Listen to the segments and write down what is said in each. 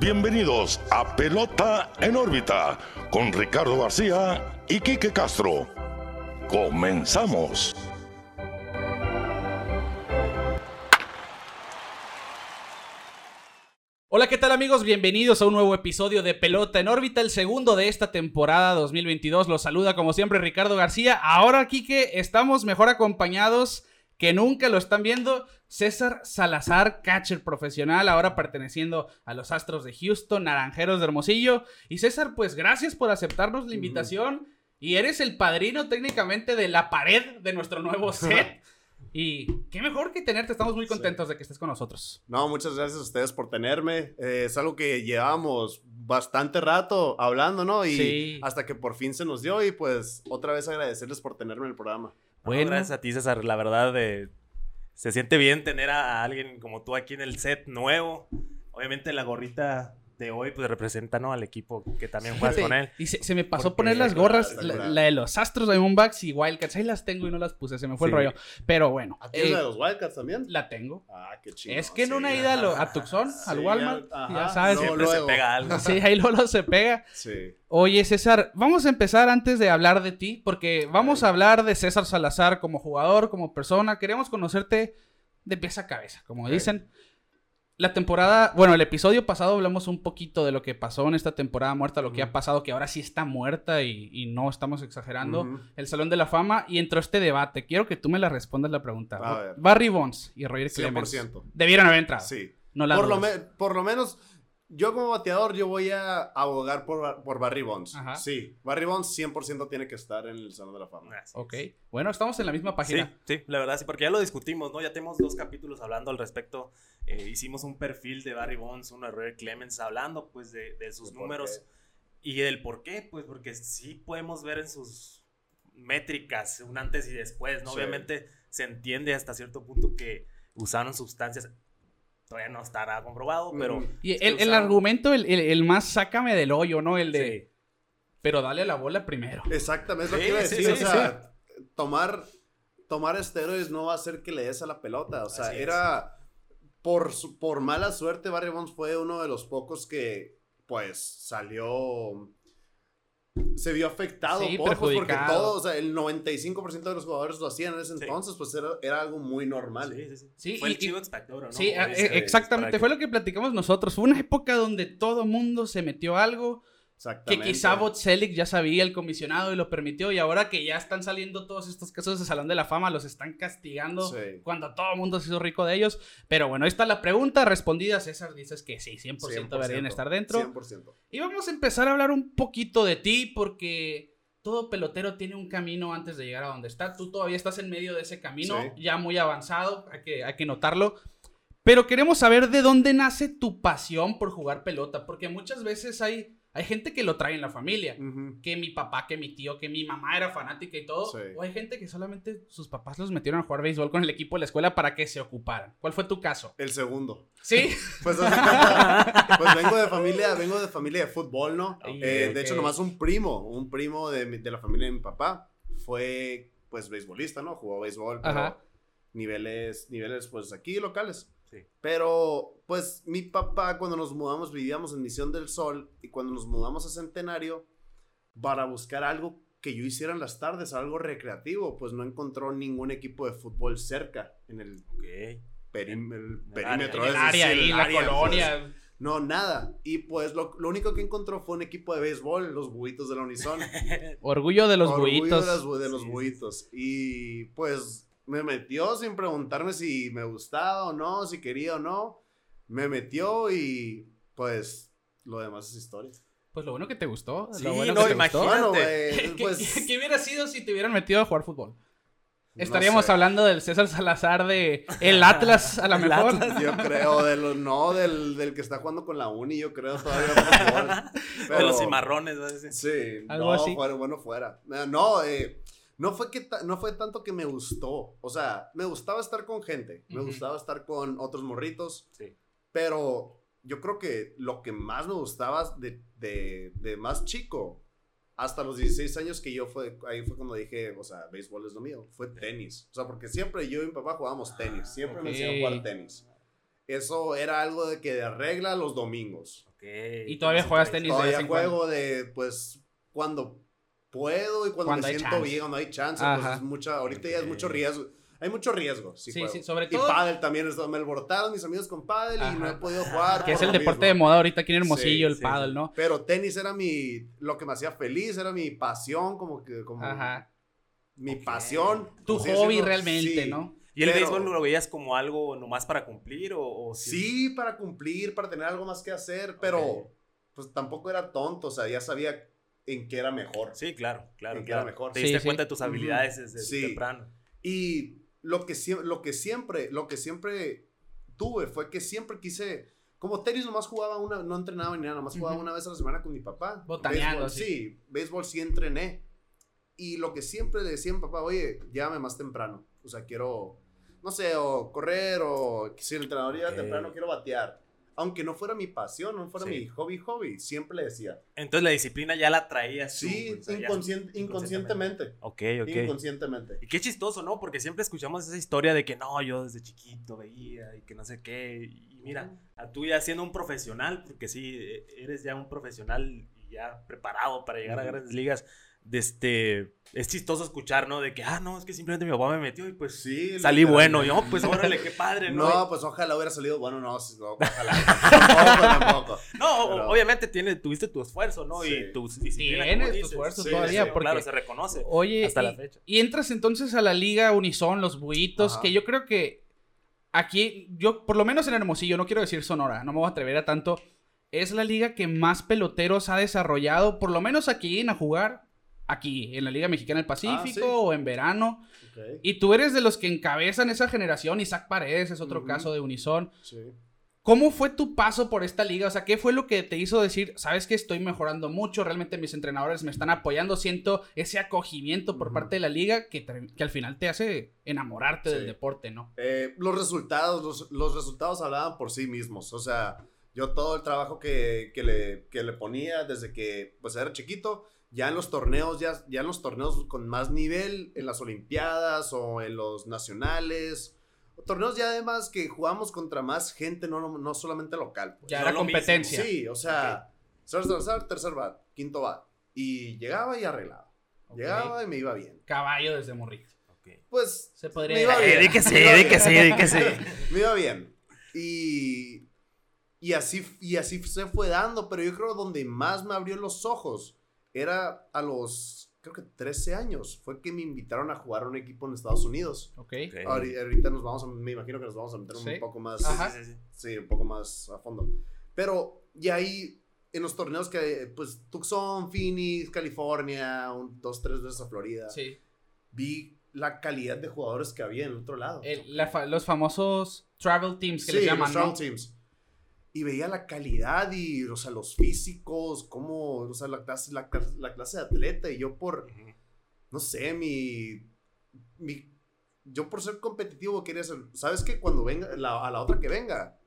bienvenidos a Pelota en órbita con Ricardo García y Quique Castro. Comenzamos. Hola, ¿qué tal amigos? Bienvenidos a un nuevo episodio de Pelota en órbita, el segundo de esta temporada 2022. Los saluda como siempre Ricardo García. Ahora, Quique, estamos mejor acompañados que nunca lo están viendo. César Salazar, catcher profesional, ahora perteneciendo a los Astros de Houston, Naranjeros de Hermosillo. Y César, pues gracias por aceptarnos la invitación. Y eres el padrino técnicamente de la pared de nuestro nuevo set. Y qué mejor que tenerte, estamos muy contentos de que estés con nosotros. No, muchas gracias a ustedes por tenerme. Eh, es algo que llevábamos bastante rato hablando, ¿no? Y Sí. hasta que por fin se nos dio y pues otra vez agradecerles por tenerme en el programa. Bueno. Bueno, gracias a ti, César. La verdad, eh, se siente bien tener a, a alguien como tú aquí en el set nuevo. Obviamente la gorrita de hoy pues representa ¿no? al equipo que también juegas Sí, con él. Y se, se me pasó Porque- poner las gorras, la, de los Astros, Diamondbacks y Wildcats. Ahí las tengo y no las puse, se me fue Sí. el rollo. Pero bueno, ¿A ti es eh, la de los Wildcats también? la tengo. Ah, qué chido. Es que en una ida a, lo- a Tucson, al Walmart, ajá, ya sabes. no, Siempre luego. se pega algo. Sí, ahí Lolo se pega. Sí. Oye, César, vamos a empezar antes de hablar de ti, porque vamos a hablar de César Salazar como jugador, como persona. Queremos conocerte de pies a cabeza, como dicen. La temporada, bueno, el episodio pasado hablamos un poquito de lo que pasó en esta temporada muerta, lo que ha pasado, que ahora sí está muerta y, y no estamos exagerando. El Salón de la Fama y entró este debate. Quiero que tú me la respondas la pregunta. A ver. Barry Bonds y Roger Clemens 100%. debieron haber entrado. Sí. No la lo, por lo menos, yo como bateador, yo voy a abogar por, por Barry Bonds. Ajá. Sí, Barry Bonds 100% tiene que estar en el Salón de la Fama. Así Ok. Bueno, estamos en la misma página. sí, la verdad sí, porque ya lo discutimos, ¿no? Ya tenemos dos capítulos hablando al respecto. Eh, hicimos un perfil de Barry Bonds, uno de Roger Clemens, hablando pues de, de sus ¿De por números y del por qué, pues porque sí podemos ver en sus métricas un antes y después, ¿no? Sí. Obviamente se entiende hasta cierto punto que usaron sustancias, todavía no estará comprobado, pero... Mm. Y el, el argumento, el, el- el más sácame del hoyo, ¿no? El de. Sí. Pero dale a la bola primero. Exactamente, es lo Sí, que iba a decir. sí, o sea, tomar, tomar esteroides no va a hacer que le des a la pelota. O sea, Así es. era. Por, por mala suerte, Barry Bonds fue uno de los pocos que, pues, salió. Se vio afectado Sí, por, pues, porque todo, o sea, el 95% de los jugadores lo hacían en ese Sí. entonces, pues era, era algo muy normal. Sí, sí, sí. Sí, Fue y- el chivo expiatorio, ¿no? Sí, eh, exactamente. Fue que- lo que platicamos nosotros. Fue una época donde todo mundo se metió algo que quizá Botzelic ya sabía el comisionado y lo permitió. Y ahora que ya están saliendo todos estos casos de Salón de la Fama, los están castigando Sí. cuando todo el mundo se hizo rico de ellos. Pero bueno, ahí está la pregunta respondida. César dices que sí, 100%, 100%, deberían estar dentro. 100%. Y vamos a empezar a hablar un poquito de ti porque todo pelotero tiene un camino antes de llegar a donde está. Tú todavía estás en medio de ese camino, Sí. ya muy avanzado, hay que, hay que notarlo. Pero queremos saber de dónde nace tu pasión por jugar pelota, porque muchas veces hay, hay gente que lo trae en la familia. Que mi papá, que mi tío, que mi mamá era fanática y todo. Sí. O hay gente que solamente sus papás los metieron a jugar béisbol con el equipo de la escuela para que se ocuparan. ¿Cuál fue tu caso? El segundo. Sí. Pues, pues vengo de familia, vengo de familia de fútbol, ¿no? Eh. De hecho, nomás un primo, un primo de, mi- de la familia de mi papá fue, pues, beisbolista, ¿no? Jugó béisbol, pero Ajá. niveles, niveles, pues, aquí locales. Sí. Pero, pues, mi papá, cuando nos mudamos, vivíamos en Misión del Sol, y cuando nos mudamos a Centenario, para buscar algo que yo hiciera en las tardes, algo recreativo, pues no encontró ningún equipo de fútbol cerca, en el, Ok. perim- el el perímetro. En el área el la área, pues. colonia. No, nada. Y pues lo, lo único que encontró fue un equipo de béisbol, los buitos de la Unison. Orgullo de los Orgullo buitos. De los, de los Sí, sí, buitos. Y pues me metió sin preguntarme si me gustaba o no, si quería o no. Me metió y pues lo demás es historia. Pues lo bueno que te gustó. Sí, lo bueno no, que te imagínate. gustó. Bueno, ¿Qué, güey, qué- pues... qué hubiera sido si te hubieran metido a jugar fútbol? no Estaríamos sé. hablando del César Salazar de el Atlas, a lo El mejor. Atlas. Yo creo, de lo, no, del, del que está jugando con la uni, yo creo todavía. fútbol. De Pero- los cimarrones, ¿no? Sí. Sí, Algo no, así. fuera, bueno, fuera. No, eh, no, fue que ta- no fue tanto que me gustó. O sea, me gustaba estar con gente, me gustaba estar con otros morritos, Sí. pero yo creo que lo que más me gustaba de, de, de más chico, hasta los 16 años que yo fue, ahí fue cuando dije, o sea, béisbol es lo mío, fue tenis. O sea, porque siempre yo y mi papá jugábamos tenis, siempre me enseñaron a jugar tenis. Eso era algo de que de regla los domingos. Ok. Y todavía juegas tenis de vez Todavía en cuando. juego de, pues, cuando puedo y cuando, Cuando me siento chance. bien, cuando hay chance. Ajá. Pues es mucha, ahorita ya es mucho riesgo. Hay mucho riesgo. Sí, Sí, juego. sí, sobre Y todo- pádel también. Me alborotaron mis amigos con pádel y no Ajá. he podido jugar. Que es el deporte mismo. de moda ahorita aquí en Hermosillo, Sí, el sí, paddle, sí. ¿no? Pero tenis era mi, lo que me hacía feliz, era mi pasión, como que, como Ajá. mi Ok. pasión. Tu hobby decirlo. realmente, Sí. ¿no? ¿Y el pero- béisbol lo veías como algo nomás para cumplir o, o Sí, para cumplir, para tener algo más que hacer, pero pues tampoco era tonto, o sea, ya sabía en qué era mejor. Sí, claro, claro. En que era mejor. Te diste sí. cuenta de tus habilidades desde Sí. temprano. Y lo que, lo que siempre, lo que siempre tuve fue que siempre quise, como tenis nomás jugaba una, no entrenaba ni nada, nomás jugaba una vez a la semana con mi papá. Botaneando, Béisbol, sí. Sí, béisbol sí entrené. Y lo que siempre le decía a mi papá, oye, llámame más temprano. O sea, quiero, no sé, o correr, o si el entrenador llega Ok. temprano, quiero batear. Aunque no fuera mi pasión, no fuera Sí. mi hobby, hobby, siempre le decía. Entonces la disciplina ya la traías tú, Sí, ya- inconscientemente. Ok, ok. Inconscientemente. Y qué chistoso, ¿no? Porque siempre escuchamos esa historia de que no, yo desde chiquito veía y que no sé qué. Y mira, a tú ya siendo un profesional, porque sí, e- eres ya un profesional y ya preparado para llegar a grandes ligas, de este, es chistoso escuchar, ¿no? De que, ah, no, es que simplemente mi papá me metió y pues Sí, salí bueno. Yo, pues órale, qué padre, ¿no? No, pues ojalá hubiera salido. Bueno, no, no, ojalá. tampoco, tampoco. No, Pero- obviamente tiene, tuviste tu esfuerzo, ¿no? Sí. Y tu disciplina. Tienes tu esfuerzo Sí, todavía, sí, porque... Claro, se reconoce. Oye, hasta y, la fecha. y entras entonces a la liga Unison, los buitos, Ajá. que yo creo que aquí, yo, por lo menos en Hermosillo, no quiero decir Sonora, no me voy a atrever a tanto, es la liga que más peloteros ha desarrollado, por lo menos aquí en a jugar, aquí, en la Liga Mexicana del Pacífico Ah, sí. o en verano. Y tú eres de los que encabezan esa generación, Isaac Paredes es otro caso de Unison. sí. ¿Cómo fue tu paso por esta liga? O sea, ¿qué fue lo que te hizo decir, sabes que estoy mejorando mucho, realmente mis entrenadores me están apoyando, siento ese acogimiento por parte de la liga que, que al final te hace enamorarte del deporte, ¿no? Eh, los resultados, los, los resultados hablaban por sí mismos. O sea, yo todo el trabajo que, que le, que le ponía desde que pues era chiquito, ya en los torneos, ya, ya en los torneos con más nivel, en las Olimpiadas o en los nacionales. Torneos ya además que jugamos contra más gente, no, no, no solamente local. pues. Ya no era mismo. competencia. Sí, o sea, tercer, tercer, tercer bat, quinto bat. Y llegaba y arreglaba. Llegaba y me iba bien. Caballo desde morrito. Ok. Pues Se podría Me iba di que sí, di que sí, di que sí. me iba bien. Y, y, así, y así se fue dando, pero yo creo donde más me abrió los ojos era a los, creo que 13 años. Fue que me invitaron a jugar a un equipo en Estados Unidos. Ok. Ok. Ahori- Ahorita nos vamos a, me imagino que nos vamos a meter Sí. un poco más, Ajá. Sí, sí, sí. sí, un poco más a fondo. Pero, y ahí, en los torneos que, pues, Tucson, Phoenix, California, un, dos, tres veces a Florida, Sí. vi la calidad de jugadores que había en el otro lado. El- la fa- los famosos travel teams que sí, les llaman, los travel ¿no? teams. Y veía la calidad y, o sea, los físicos, cómo, o sea, la clase, la, clas- la clase de atleta. Y yo por, no sé, mi, mi, yo por ser competitivo quería ser, ¿sabes qué? Cuando venga, la- a la otra que venga,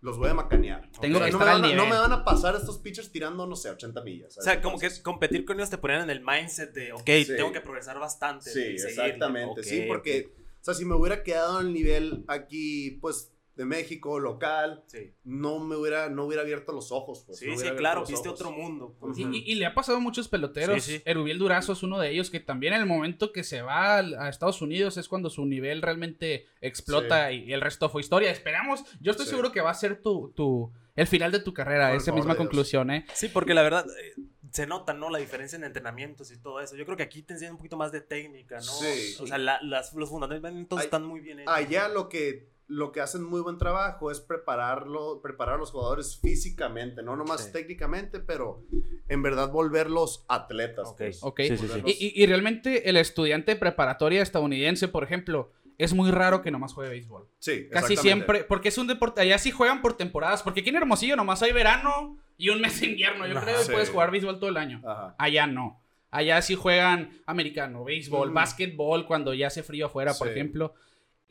los voy a macanear. Tengo O sea, que no, estar me al a, no me van a pasar estos pitchers tirando, no sé, 80 millas. O sea, como que competir con ellos te ponían en el mindset de, ok, Sí. tengo que progresar bastante. Sí, exactamente, sí, porque, o sea, si me hubiera quedado en el nivel aquí, pues, de México, local, Sí, no me hubiera, no hubiera abierto los ojos. Pues, sí, no sí, claro, viste ojos. otro mundo. pues. Y, Ujú. y- y le ha pasado a muchos peloteros. Sí, sí. Erubiel Durazo es uno de ellos que también en el momento que se va a Estados Unidos es cuando su nivel realmente explota y el resto fue historia. Esperamos, yo estoy Sí. seguro que va a ser tu, tu el final de tu carrera, Por esa misma conclusión, ¿eh? Sí, porque la verdad eh, se nota, ¿no? La diferencia en entrenamientos y todo eso. Yo creo que aquí te enseñan un poquito más de técnica, ¿no? Sí. O sea, la- las- los fundamentos Ay- están muy bien hechos. Allá lo que, lo que hacen muy buen trabajo es prepararlo, preparar a los jugadores físicamente, no nomás Sí. técnicamente, pero en verdad volverlos atletas. Ok. pues. Ok. Sí, sí, sí. Y, y- y realmente el estudiante de preparatoria estadounidense, por ejemplo, es muy raro que nomás juegue béisbol. Sí, Casi siempre, porque es un deporte, allá sí juegan por temporadas, porque aquí en Hermosillo nomás hay verano y un mes de invierno, yo Ajá. creo, Sí. puedes jugar béisbol todo el año. Ajá. Allá no. Allá sí juegan americano, béisbol, Mm. básquetbol cuando ya hace frío afuera, por ejemplo.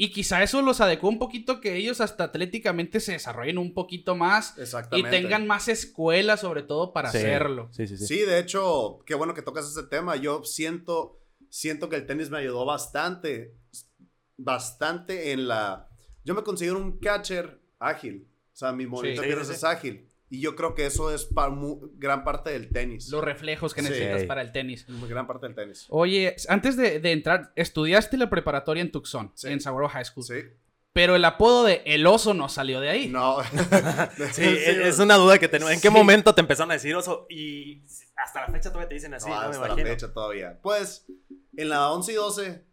Y quizá eso los adecuó un poquito que ellos hasta atléticamente se desarrollen un poquito más y tengan más escuelas sobre todo para Sí. hacerlo. Sí, sí, sí. Sí, de hecho, qué bueno que tocas ese tema. Yo siento, siento que el tenis me ayudó bastante, bastante en la... Yo me conseguí un catcher ágil. O sea, mi movimiento Sí. de piernas Sí, sí, es ágil. Y yo creo que eso es pa- gran parte del tenis. Los reflejos que Sí. necesitas para el tenis. Gran parte del tenis. Oye, antes de, de entrar, estudiaste la preparatoria en Tucson, Sí. en Saguaro High School. Sí. Pero el apodo de El Oso no salió de ahí. No. Sí, es es una duda que tenemos. ¿En qué Sí. momento te empezaron a decir oso? Y hasta la fecha todavía te dicen así, No, no, me hasta la imagino. fecha todavía. Pues, en la 11 y 12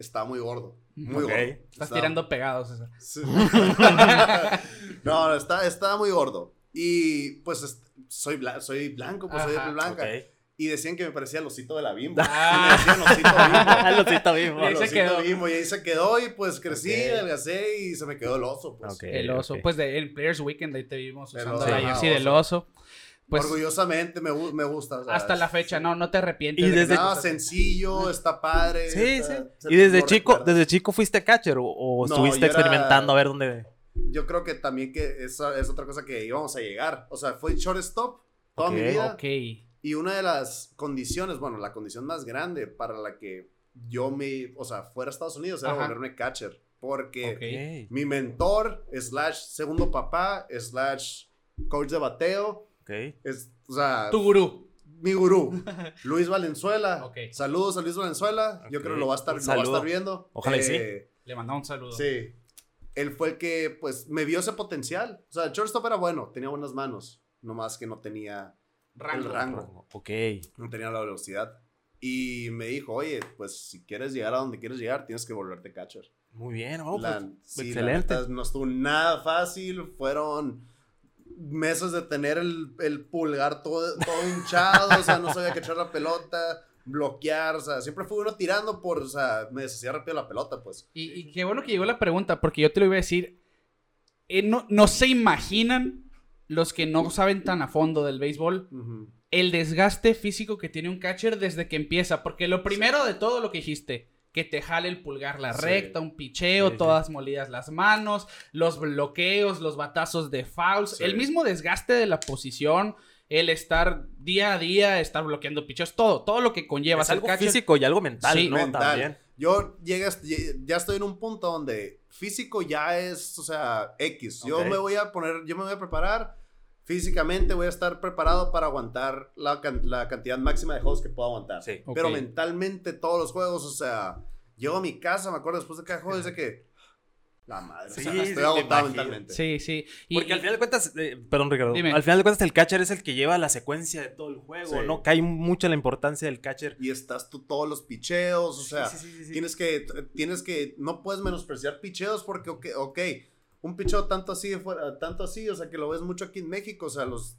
estaba muy gordo. Muy gordo. Estás Estaba- tirando pegados. esa. Sí. no, está, estaba muy gordo. Y pues soy, bla- soy blanco, pues soy de Ajá. piel blanca. Ok. Y decían que me parecía el osito de la bimbo. Ah. Me decían osito bimbo. Lo siento mismo. Y ahí El se osito quedó. bimbo. Y ahí se quedó y pues crecí, adelgacé y se me quedó el oso. Pues. Ok. El oso. Pues de, en Players Weekend ahí te vimos El usando oso. la Ajá, jersey del oso. Pues Orgullosamente me, me gusta. o sea, hasta la fecha, no, no te arrepientes. Y de desde- Nada, sencillo, está padre. Sí, está- sí. ¿Y desde chico, recuerdas. desde chico fuiste catcher o, o No, estuviste yo era- experimentando a ver dónde? Yo creo que también que esa es otra cosa que íbamos a llegar. O sea, fue shortstop toda mi vida. Ok. Y una de las condiciones, bueno, la condición más grande para la que yo me, o sea, fuera a Estados Unidos era Ajá. volverme catcher. Porque mi mentor, slash segundo papá, slash coach de bateo, Ok. es, o sea, Tu gurú. mi gurú, Luis Valenzuela. Ok. Saludos a Luis Valenzuela. Yo creo que lo va a estar, lo va a estar viendo. Ojalá y sí. Eh, Le mandamos un saludo. Sí. Él fue el que, pues, me vio ese potencial. O sea, el shortstop era bueno, tenía buenas manos. Nomás que no tenía, Rango. El rango. Ok. no tenía la velocidad. Y me dijo, oye, pues, si quieres llegar a donde quieres llegar, tienes que volverte catcher. Muy bien. oh, La- pues, sí, la excelente. neta, no estuvo nada fácil. Fueron meses de tener el, el pulgar todo, todo hinchado. o sea, no sabía que echar la pelota, bloquear. O sea, siempre fue uno tirando por, o sea, me deshacía rápido la pelota, pues. Y, y qué bueno que llegó la pregunta, porque yo te lo iba a decir. Eh, no, no se imaginan los que no saben tan a fondo del béisbol el desgaste físico que tiene un catcher desde que empieza. Porque lo primero de todo lo que dijiste, que te jale el pulgar la Sí. recta, un picheo, Sí, todas molidas las manos, los bloqueos, los batazos de fouls, el mismo desgaste de la posición, el estar día a día, estar bloqueando picheos, todo, todo lo que conlleva Es algo catcher. físico y algo mental, Sí, ¿no? mental. También. Yo llegas, ya estoy en un punto donde físico ya es, o sea, X. Yo me voy a poner, yo me voy a preparar físicamente, voy a estar preparado para aguantar la, la cantidad máxima de juegos que puedo aguantar. Sí. Ok. Pero mentalmente todos los juegos, o sea, llego a mi casa, me acuerdo después de cada juego, dice que la madre, Sí, o sea, sí, estoy agotado mentalmente. Sí, sí. Y- Porque al final de cuentas, eh, perdón Ricardo, Dime. al final de cuentas el catcher es el que lleva la secuencia de todo el juego, Sí. ¿no? Cae mucho la importancia del catcher. Y estás tú todos los picheos, o sea, Sí, sí, sí, sí. Tienes que, tienes que, no puedes menospreciar picheos porque, ok, ok, un picheo tanto así, de fuera, tanto así, o sea, que lo ves mucho aquí en México, o sea, los,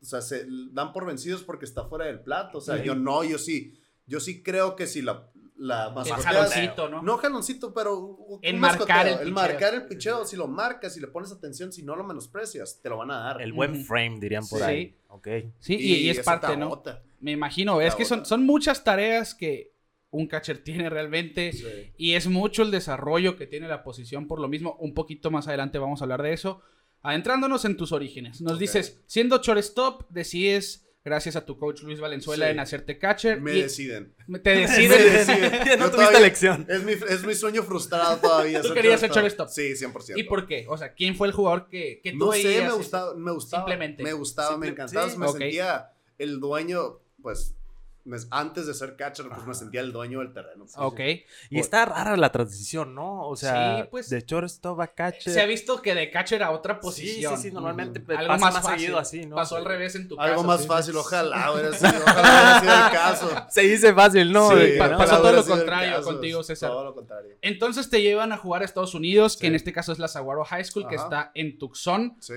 o sea, se dan por vencidos porque está fuera del plato, o sea, Sí. yo no, yo sí, yo sí creo que si la, la el mascoteas- jaloncito, ¿no? no jaloncito, pero un marcar el el marcar el picheo, si lo marcas, si le pones atención, si no lo menosprecias, te lo van a dar. El buen frame, dirían por Sí. ahí. Ok. Sí, y, y es parte, te ¿no? Me imagino, es que son, son muchas tareas que un catcher tiene realmente. Sí. Y es mucho el desarrollo que tiene la posición por lo mismo. Un poquito más adelante vamos a hablar de eso. Adentrándonos en tus orígenes. Nos dices, siendo shortstop, decides, gracias a tu coach Luis Valenzuela, Sí. en hacerte catcher. Me y deciden. te Me decides. deciden. Ya no tuviste elección. Es mi, es mi sueño frustrado todavía. Tú querías ser shortstop. Sí, 100%. ¿Y por qué? O sea, ¿quién fue el jugador que, que tú No sé, me gustaba, me gustaba. Simplemente. Me gustaba, me encantaba. sí. me sentía el dueño, pues, me- antes de ser catcher, pues me sentía el dueño del terreno. pues. Ok. Y está rara la transición, ¿no? O sea, Sí, pues, de shortstop a catcher. Se ha visto que de catcher a otra Sí, posición. sí, sí, normalmente Ujú. pues, Algo pasa más, más, fácil. seguido así, ¿no? Pasó Sí. al revés en tu Algo caso. más sí. fácil, ojalá hubiera sido, ojalá hubiera sido el caso. Se dice fácil, ¿no? Sí, pasó todo lo contrario caso, contigo, César. Todo lo contrario. Entonces te llevan a jugar a Estados Unidos, que en Sí. este caso es la Saguaro High School, que Ajá. está en Tucson. Sí.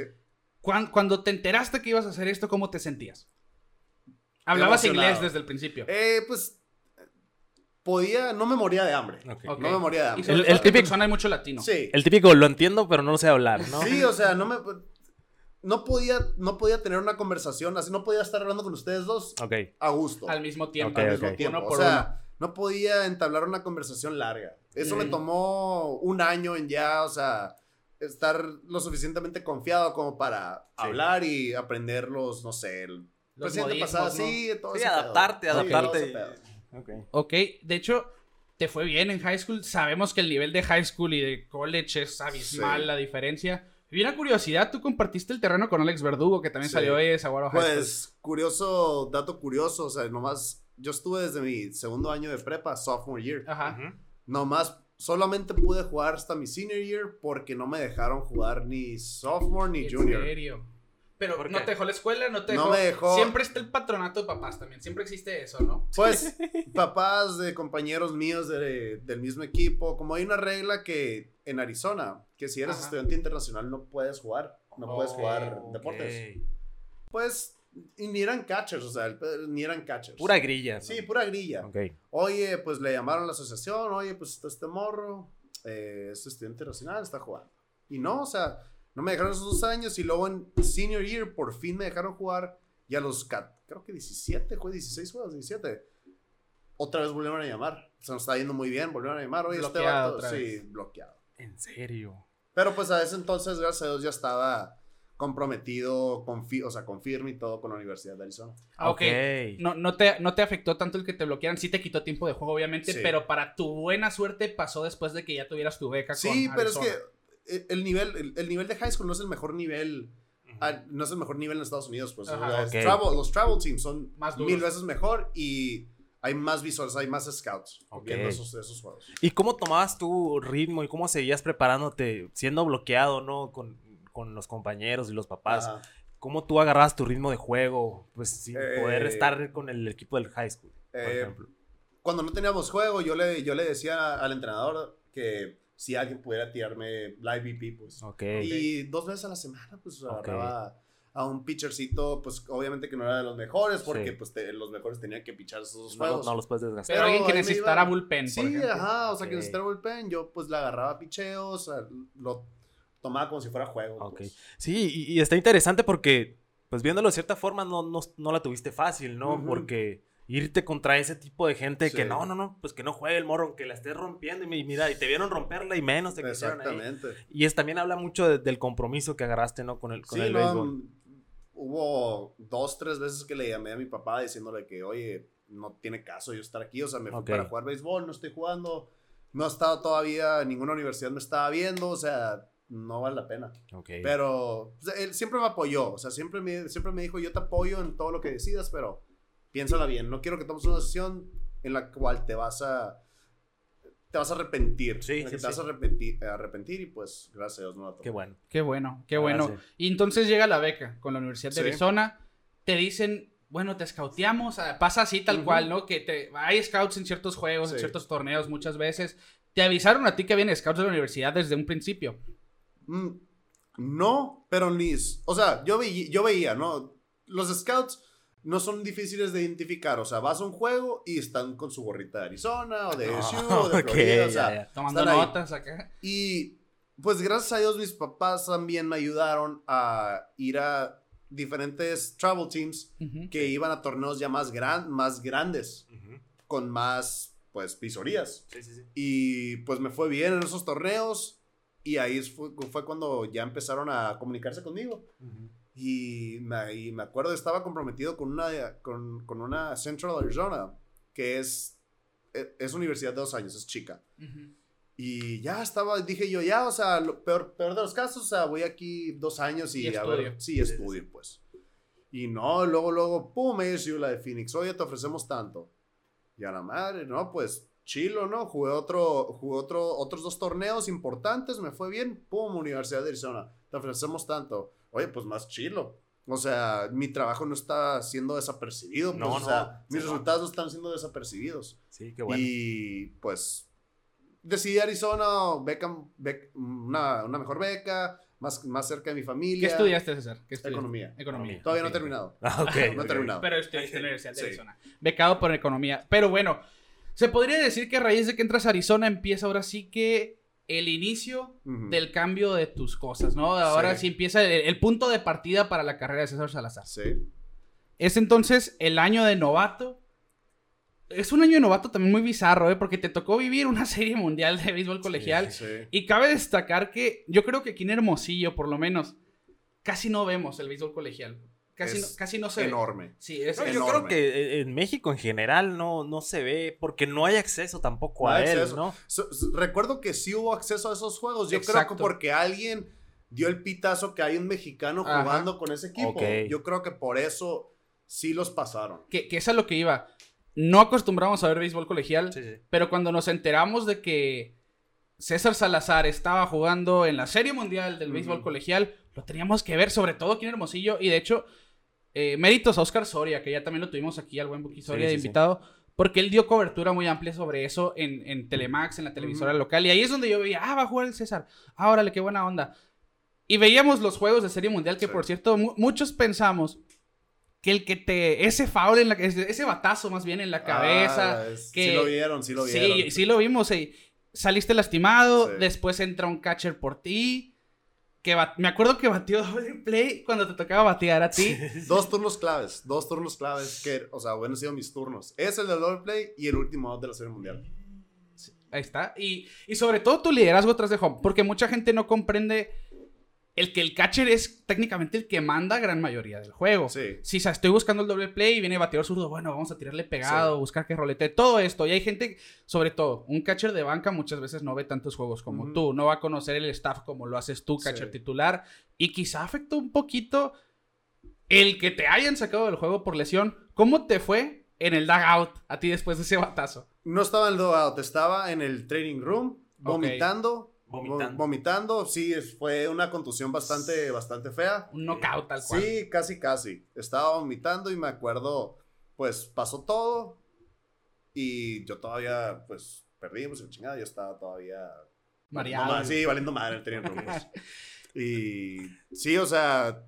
Cuan- Cuando te enteraste que ibas a hacer esto, ¿cómo te sentías? Hablabas Emocionado. inglés desde el principio. Eh, pues, podía, no me moría de hambre. No me moría de hambre. El- el típico- hay mucho latino. Sí. El típico lo entiendo, pero no lo sé hablar, ¿no? Sí, o sea, no me. No podía, no podía tener una conversación así, no podía estar hablando con ustedes dos a gusto. Al mismo tiempo. Al mismo tiempo. Uno O sea, no podía entablar una conversación larga. Eso me tomó un año en ya, o sea, estar lo suficientemente confiado como para hablar y aprender los, no sé, el Los presidente modismos, pasado, ¿no? sí, todo Sí, pedo. adaptarte, Sí, adaptarte. ese pedo. Ok. Ok, de hecho, te fue bien en high school. Sabemos que el nivel de high school y de college es abismal Sí. la diferencia. Y una curiosidad, tú compartiste el terreno con Alex Verdugo, que también Sí. salió de Saguaro High School. Pues, curioso, dato curioso, o sea, nomás, yo estuve desde mi segundo año de prepa, sophomore year. Ajá. Nomás, solamente pude jugar hasta mi senior year porque no me dejaron jugar ni sophomore ni ¿En junior. serio? Pero ¿Por no qué? te dejó la escuela, no te No dejó... me dejó. Siempre está el patronato de papás también, siempre existe eso, ¿no? Pues, papás de compañeros míos de- del mismo equipo, como hay una regla que en Arizona, que si eres Ajá. estudiante internacional no puedes jugar, no puedes jugar Ok. deportes. Pues, y ni eran catchers, o sea, ni eran catchers. Pura grilla. ¿no? Sí, pura grilla. Ok. Oye, pues le llamaron a la asociación, oye, pues está este morro, eh, es estudiante nacional, está jugando. Y no, o sea, no me dejaron esos dos años y luego en senior year por fin me dejaron jugar y a los, creo que 17, fue 16 juegos, 17. Otra vez volvieron a llamar. Se nos está yendo muy bien, volvieron a llamar, oye, este Bloqueado vato, otra sí, vez. bloqueado. En serio. Pero pues a ese entonces, gracias a Dios, ya estaba comprometido, con fi- o sea, con firme y todo con la Universidad de Arizona. Ah, ok. No, no, te, no te afectó tanto el que te bloquearan, sí te quitó tiempo de juego, obviamente, Sí. pero para tu buena suerte pasó después de que ya tuvieras tu beca Sí, con pero es que el nivel, el, el nivel de high school no es el mejor nivel, no es el mejor nivel en Estados Unidos, pues. Ajá. travel- los travel teams son Más mil veces mejor y hay más visuales, hay más scouts Ok. viendo esos, esos juegos. ¿Y cómo tomabas tu ritmo y cómo seguías preparándote, siendo bloqueado, ¿no? Con, con los compañeros y los papás. Ajá. ¿Cómo tú agarrabas tu ritmo de juego? Pues sin Eh, poder estar con el equipo del high school, por Eh, ejemplo. Cuando no teníamos juego, yo le, yo le decía al entrenador que si alguien pudiera tirarme live VP, pues. Ok. Y dos veces a la semana, pues agarraba a un pitchercito, pues obviamente que no era de los mejores, porque Sí. pues te- los mejores tenían que pichar esos No, juegos. no los puedes desgastar. Pero alguien que necesitara iba- bullpen, por Sí, ejemplo. ajá, o sea, que necesitara bullpen, yo pues le agarraba picheos, o sea, lo tomaba como si fuera juego. Ok. pues. Sí, y, y está interesante porque, pues viéndolo de cierta forma, no, no, no la tuviste fácil, ¿no? Porque irte contra ese tipo de gente que Sí. no, no, no, pues que no juegue el morro, aunque la estés rompiendo y mi- mira, y te vieron romperla y menos te quisieron ahí. Exactamente. Y es también habla mucho de- del compromiso que agarraste, ¿no? Con el, con Sí, el no, béisbol. hubo dos, tres veces que le llamé a mi papá diciéndole que, oye, no tiene caso yo estar aquí, o sea, me fui Ok. para jugar béisbol, no estoy jugando, no he estado todavía, ninguna universidad me estaba viendo, o sea, no vale la pena. Ok. Pero sea, él siempre me apoyó, o sea, siempre me, siempre me dijo, yo te apoyo en todo lo que decidas, pero piénsala bien, no quiero que tomes una decisión en la cual te vas a... Te vas a arrepentir. Sí, te vas a arrepentir, a arrepentir y pues gracias a Dios no la tomé. Qué bueno. Qué bueno, qué Ah, bueno. Y entonces llega la beca con la Universidad de Sí. Arizona. Te dicen, bueno, te scouteamos. ah, Pasa así tal cual, ¿no? Que te, hay scouts en ciertos juegos, en ciertos torneos muchas veces. Te avisaron a ti que habían scouts de la universidad desde un principio. Mm, no, pero ni... O sea, yo, veía, yo veía, ¿no? Los scouts no son difíciles de identificar. O sea, vas a un juego y están con su gorrita de Arizona o de Ah, SU o de ok, Florida. o ya, sea, ya. Tomando notas acá. Y pues gracias a Dios mis papás también me ayudaron a ir a diferentes travel teams que iban a torneos ya más, gran, más grandes, con más, pues, visorías. Sí, sí, sí. Y pues me fue bien en esos torneos y ahí fue, fue cuando ya empezaron a comunicarse conmigo. Ujú. Y me, y me acuerdo, estaba comprometido con una, con, con una Central Arizona, que es, e- es universidad de dos años, es chica. Ujú. Y ya estaba, dije yo, ya, o sea, lo peor, peor de los casos, o sea, voy aquí dos años y, Y a ver, sí, estudio, pues. Y no, luego, luego, pum, dice la de Phoenix, oye, te ofrecemos tanto. Y a la madre, no, pues, chilo, ¿no? Jugué otro, jugué otro, otros dos torneos importantes, me fue bien, pum, Universidad de Arizona, te ofrecemos tanto. Oye, pues más chilo. O sea, mi trabajo no está siendo desapercibido, pues, No, o no, sea, sí, mis no. resultados no están siendo desapercibidos. Sí, qué bueno. Y pues decidí Arizona, beca, bec- una, una mejor beca, más, más cerca de mi ¿Qué familia. estudiaste, César? ¿Qué estudiaste? Economía. Economía. Todavía no Ok. he terminado. Ah, ok, no he terminado. Pero estudiaste en la Universidad de Sí. Arizona. Becado por economía. Pero bueno, se podría decir que a raíz de que entras a Arizona empieza ahora sí que el inicio del cambio de tus cosas, ¿no? Ahora sí, Sí. empieza el, el punto de partida para la carrera de César Salazar. Sí. Es entonces el año de novato. Es un año de novato también muy bizarro, ¿eh? Porque te tocó vivir una serie mundial de béisbol colegial. Sí. Y cabe destacar que yo creo que aquí en Hermosillo, por lo menos, casi no vemos el béisbol colegial. Casi, Es no, casi no se ve. Enorme. Sí, es No, yo enorme. creo que eh, en México en general no, no se ve porque no hay acceso tampoco No a él, acceso. ¿no? So- so- recuerdo que sí hubo acceso a esos juegos. Yo creo que porque alguien dio el pitazo que hay un mexicano Ajá. jugando con ese equipo. Yo creo que por eso sí los pasaron. Que, que es a lo que iba. No acostumbramos a ver béisbol colegial, Sí, sí. pero cuando nos enteramos de que César Salazar estaba jugando en la Serie Mundial del béisbol colegial, lo teníamos que ver, sobre todo aquí en Hermosillo. Y de hecho, eh, méritos a Oscar Soria, que ya también lo tuvimos aquí al buen Buki Soria Sí, de sí. invitado, porque él dio cobertura muy amplia sobre eso en, en Telemax, en la televisora local. Y ahí es donde yo veía, ah, va a jugar el César. Ah, órale, qué buena onda. Y veíamos los juegos de Serie Mundial, que por cierto, mu- muchos pensamos que el que te. Ese foul en la ese, ese batazo más bien en la cabeza. Ah, es- que- Sí lo vieron, sí lo vieron. Sí, sí lo vimos. Saliste lastimado, Sí. después entra un catcher por ti. Que me acuerdo que batió doble play cuando te tocaba batear a ti. Dos turnos claves, dos turnos claves que, o sea, hubieran sido mis turnos. Es el del doble play y el último out de la Serie Mundial. Ahí está. Y, y sobre todo tu liderazgo tras de home. Porque mucha gente no comprende el que el catcher es técnicamente el que manda gran mayoría del juego. Sí. Si o sea, estoy buscando el doble play y viene bateador zurdo, bueno, vamos a tirarle pegado, Sí. buscar que rolete, todo esto. Y hay gente, sobre todo, un catcher de banca muchas veces no ve tantos juegos como tú, no va a conocer el staff como lo haces tú, catcher Sí. titular. Y quizá afectó un poquito el que te hayan sacado del juego por lesión. ¿Cómo te fue en el dugout a ti después de ese batazo? No estaba en el dugout, estaba en el training room, vomitando. Vomitando. vo- vomitando. Sí, fue una contusión bastante, bastante fea. Un knockout tal cual. Sí, casi, casi. Estaba vomitando y me acuerdo, pues pasó todo y yo todavía, pues perdimos en chingada, yo estaba todavía... Mareado. No, sí, valiendo madre el pues. y sí, o sea,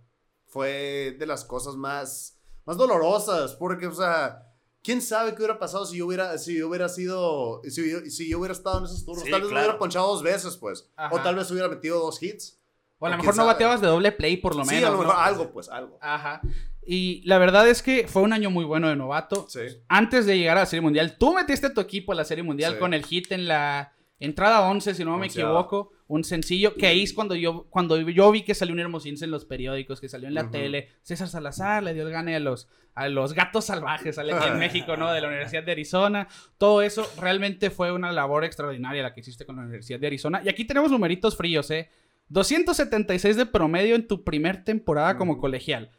fue de las cosas más, más dolorosas, porque, o sea... ¿Quién sabe qué hubiera pasado si yo hubiera, si yo hubiera sido, si yo, si yo hubiera estado en esos turnos? Sí, tal vez me hubiera ponchado dos veces, pues. Ajá. O tal vez hubiera metido dos hits. O a lo mejor no sabe. bateabas de doble play por lo sí, menos. a lo ¿no? mejor algo, pues, algo. Ajá. Y la verdad es que fue un año muy bueno de novato. Sí. Antes de llegar a la Serie Mundial, tú metiste a tu equipo a la Serie Mundial Sí. con el hit en la entrada 11, si no me equivoco. Un sencillo, que ahí es cuando yo, cuando yo vi que salió un Hermosillense en los periódicos, que salió en la tele. César Salazar le dio el gane a los, a los gatos salvajes sale aquí en México, ¿no? De la Universidad de Arizona. Todo eso realmente fue una labor extraordinaria la que hiciste con la Universidad de Arizona. Y aquí tenemos numeritos fríos, ¿eh? 276 de promedio en tu primer temporada como colegial.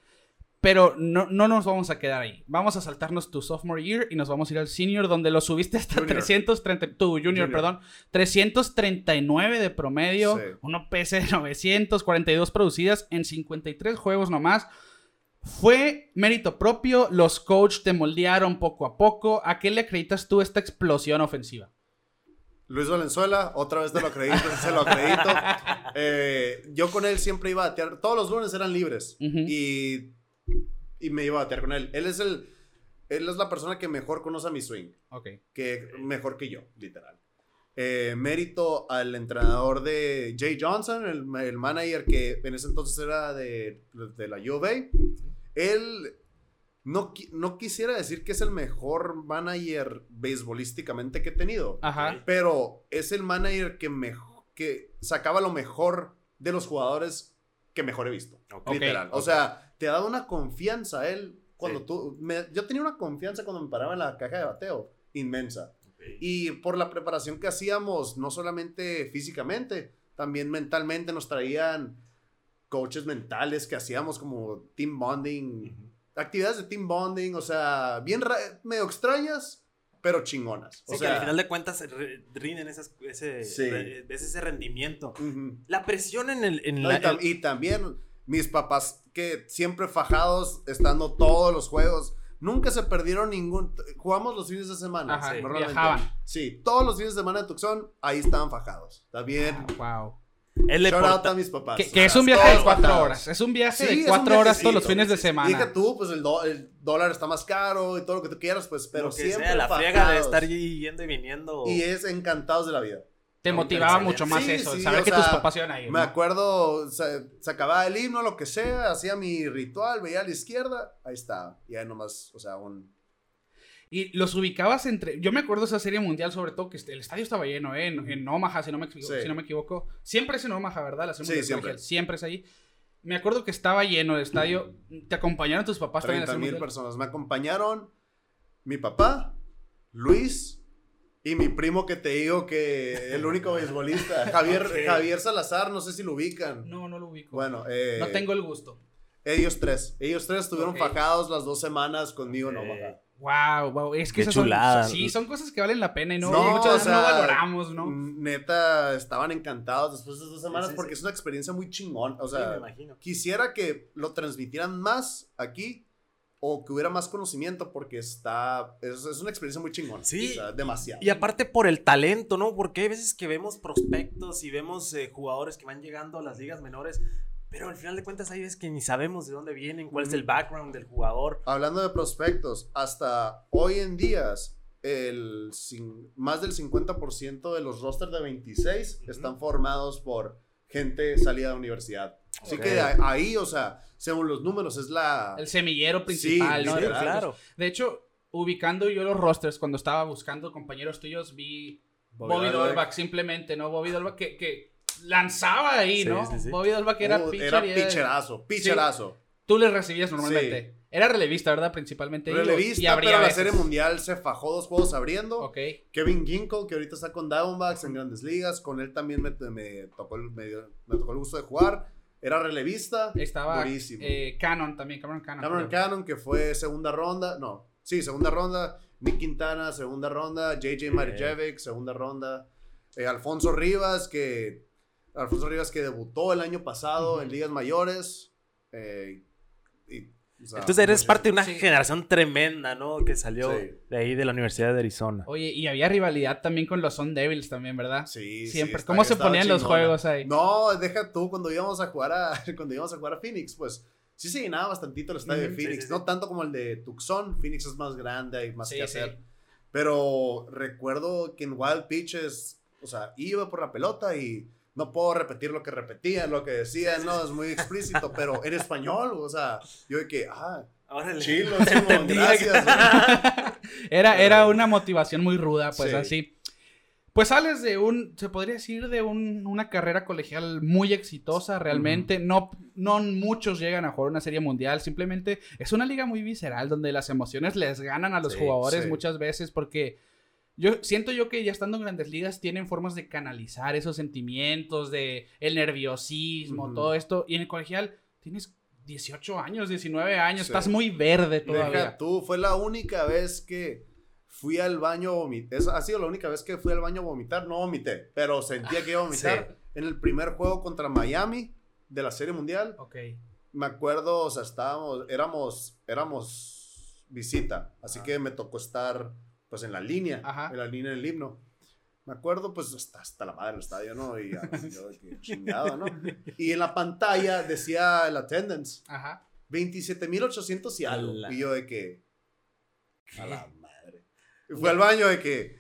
Pero no, no nos vamos a quedar ahí. Vamos a saltarnos tu sophomore year y nos vamos a ir al senior, donde lo subiste hasta Junior. 330. Tu junior, Junior. perdón. 339 de promedio. Sí. Uno PC de 942 producidas en 53 juegos nomás. Fue mérito propio. Los coach te moldearon poco a poco. ¿A qué le acreditas tú esta explosión ofensiva? Luis Valenzuela, otra vez te lo acredito, se lo acredito. Eh, yo con él siempre iba a batear, todos los lunes eran libres y, y me iba a batear con él. Él es el, él es la persona que mejor conoce a mi swing, Ok. que mejor que yo, literal. Eh, mérito al entrenador de Jay Johnson, el, el manager que en ese entonces era de, de la U of A. Él no, no quisiera decir que es el mejor manager beisbolísticamente que he tenido. Ajá. Pero es el manager que, mejo- que sacaba lo mejor de los jugadores que mejor he visto. Ok. Literal. Ok. O sea, te daba una confianza a él cuando Sí. tú... me- yo tenía una confianza cuando me paraba en la caja de bateo. Inmensa. Ok. Y por la preparación que hacíamos, no solamente físicamente, también mentalmente nos traían coaches mentales que hacíamos como team bonding, Ujú. actividades de team bonding, o sea, bien medio extrañas, pero chingonas. O Sí, que sea, al final de cuentas rinden esas, ese, Sí. re- ese rendimiento. ujú. La presión en el... En No, la, y, tam- el- y también mis papás que siempre fajados, estando todos los juegos, nunca se perdieron ningún. Jugamos los fines de semana. Ajá, sí, viajaban. Sí, todos los fines de semana de Tucson, ahí estaban fajados. Está bien. Wow. el Shout out deporta- a mis papás. Que, que es un viaje de cuatro horas. Es un viaje Sí, de cuatro horas todos los fines de Dije semana. tú, pues el, do- el dólar está más caro y todo lo que tú quieras, pues, pero lo que siempre sea, la friega de estar yendo y viniendo. Y es encantados de la vida. Te motivaba mucho más sí, eso, sí, saber que sea, tus papás iban a ir. Me ¿no? acuerdo, se, se acababa el himno, lo que sea, hacía mi ritual, veía a la izquierda, ahí estaba. Y ahí nomás, o sea, un... Y los ubicabas entre. Yo me acuerdo esa serie mundial, sobre todo que este- el estadio estaba lleno, ¿eh? En, en Omaha, si no, me, Sí. si no me equivoco. Siempre es en Omaha, ¿verdad? La serie siempre. Siempre es ahí. Me acuerdo que estaba lleno el estadio. ¿Te acompañaron tus papás también a la 30 serie mil personas. Me acompañaron mi papá, Luis, Y mi primo que te digo que el único beisbolista, Javier. Javier Salazar, no sé si lo ubican. No, no lo ubico. Bueno, eh, no tengo el gusto. ellos tres. Ellos tres estuvieron fajados las dos semanas conmigo en Ok. Omaha. Wow, wow. Es que Qué son- chulada. sí, son cosas que valen la pena y no, Sí, muchas o veces no valoramos, ¿no? Neta, estaban encantados después de esas dos semanas sí, porque sí. es una experiencia muy chingón. O Sí, me sea, imagino. quisiera que lo transmitieran más aquí o que hubiera más conocimiento porque está. Es, es una experiencia muy chingona. Sí. O sea, demasiado. Y aparte por el talento, ¿no? Porque hay veces que vemos prospectos y vemos eh, jugadores que van llegando a las ligas menores, pero al final de cuentas hay veces que ni sabemos de dónde vienen, cuál es el background del jugador. Hablando de prospectos, hasta hoy en día, el, cin- más del 50% de los rosters de 26 Ujú. están formados por gente salida de universidad. Así Ok. que ahí, o sea, según los números, es la. El semillero principal, Sí, ¿no? De claro. De hecho, ubicando yo los rosters, cuando estaba buscando compañeros tuyos, vi Bobby Bobby. Dolbach simplemente, ¿no? Bobby Dolbach que, que lanzaba ahí, Sí, ¿no? sí, sí. Bobby Dolbach era Uh, pitcher. era y era- picherazo, picherazo. Tú le recibías normalmente. Era relevista, ¿verdad? Principalmente. y Relevista, abría pero la veces. serie mundial se fajó dos juegos abriendo. Ok. Kevin Ginkle, que ahorita está con Diamondbacks en grandes ligas, con él también me, me tocó, el, me, me tocó el gusto de jugar. Era relevista. Estaba durísimo. eh, Canon también, Cameron Canon. Cameron creo. Cannon, que fue segunda ronda. No, sí, segunda ronda. Nick Quintana, segunda ronda. JJ Marijevic, segunda ronda. Eh, Alfonso Rivas, que. Alfonso Rivas, que debutó el año pasado en ligas mayores. eh, y, o sea, Entonces eres parte de una Sí. generación tremenda, ¿no? Que salió Sí. de ahí de la Universidad de Arizona. Oye, y había rivalidad también con los Sun Devils también, ¿verdad? Sí, sí, Siempre. está- ¿Cómo se ponían los juegos ahí? No, deja tú cuando íbamos a jugar a cuando íbamos a jugar a Phoenix, pues sí se llenaba bastantito el estadio de sí, Phoenix, sí, sí. no tanto como el de Tucson, Phoenix es más grande, hay más Sí, que sí. hacer. Pero recuerdo que en Wild Pitches, o sea, iba por la pelota y no puedo repetir lo que repetían, lo que decían, no, es muy explícito, pero en español, o sea, yo de que, ah, Órale. chilo, que- gracias. Era, era una motivación muy ruda, pues Sí. así. Pues sales de un, se podría decir, de un- una carrera colegial muy exitosa realmente. no, no muchos llegan a jugar una serie mundial. Simplemente es una liga muy visceral donde las emociones les ganan a los Sí, jugadores sí. muchas veces porque yo siento yo que ya estando en grandes ligas tienen formas de canalizar esos sentimientos, de el nerviosismo, todo esto. Y en el colegial tienes 18 años, 19 años, Sí. estás muy verde todavía. Deja tú, fue la única vez que fui al baño a vomitar. Esa ha sido la única vez que fui al baño a vomitar. No vomité, pero sentía que iba a vomitar. En el primer juego contra Miami de la Serie Mundial, Ok. me acuerdo, o sea, estábamos, éramos, éramos visita. Así que me tocó estar, pues, en la línea, Ajá. en la línea del himno. Me acuerdo, pues, hasta, hasta la madre del estadio, ¿no? Y ya, yo de que chingado, ¿no? Y en la pantalla decía el attendance. Ajá. 27.800 y algo. Y yo de que. A la madre. Y fui al baño de que.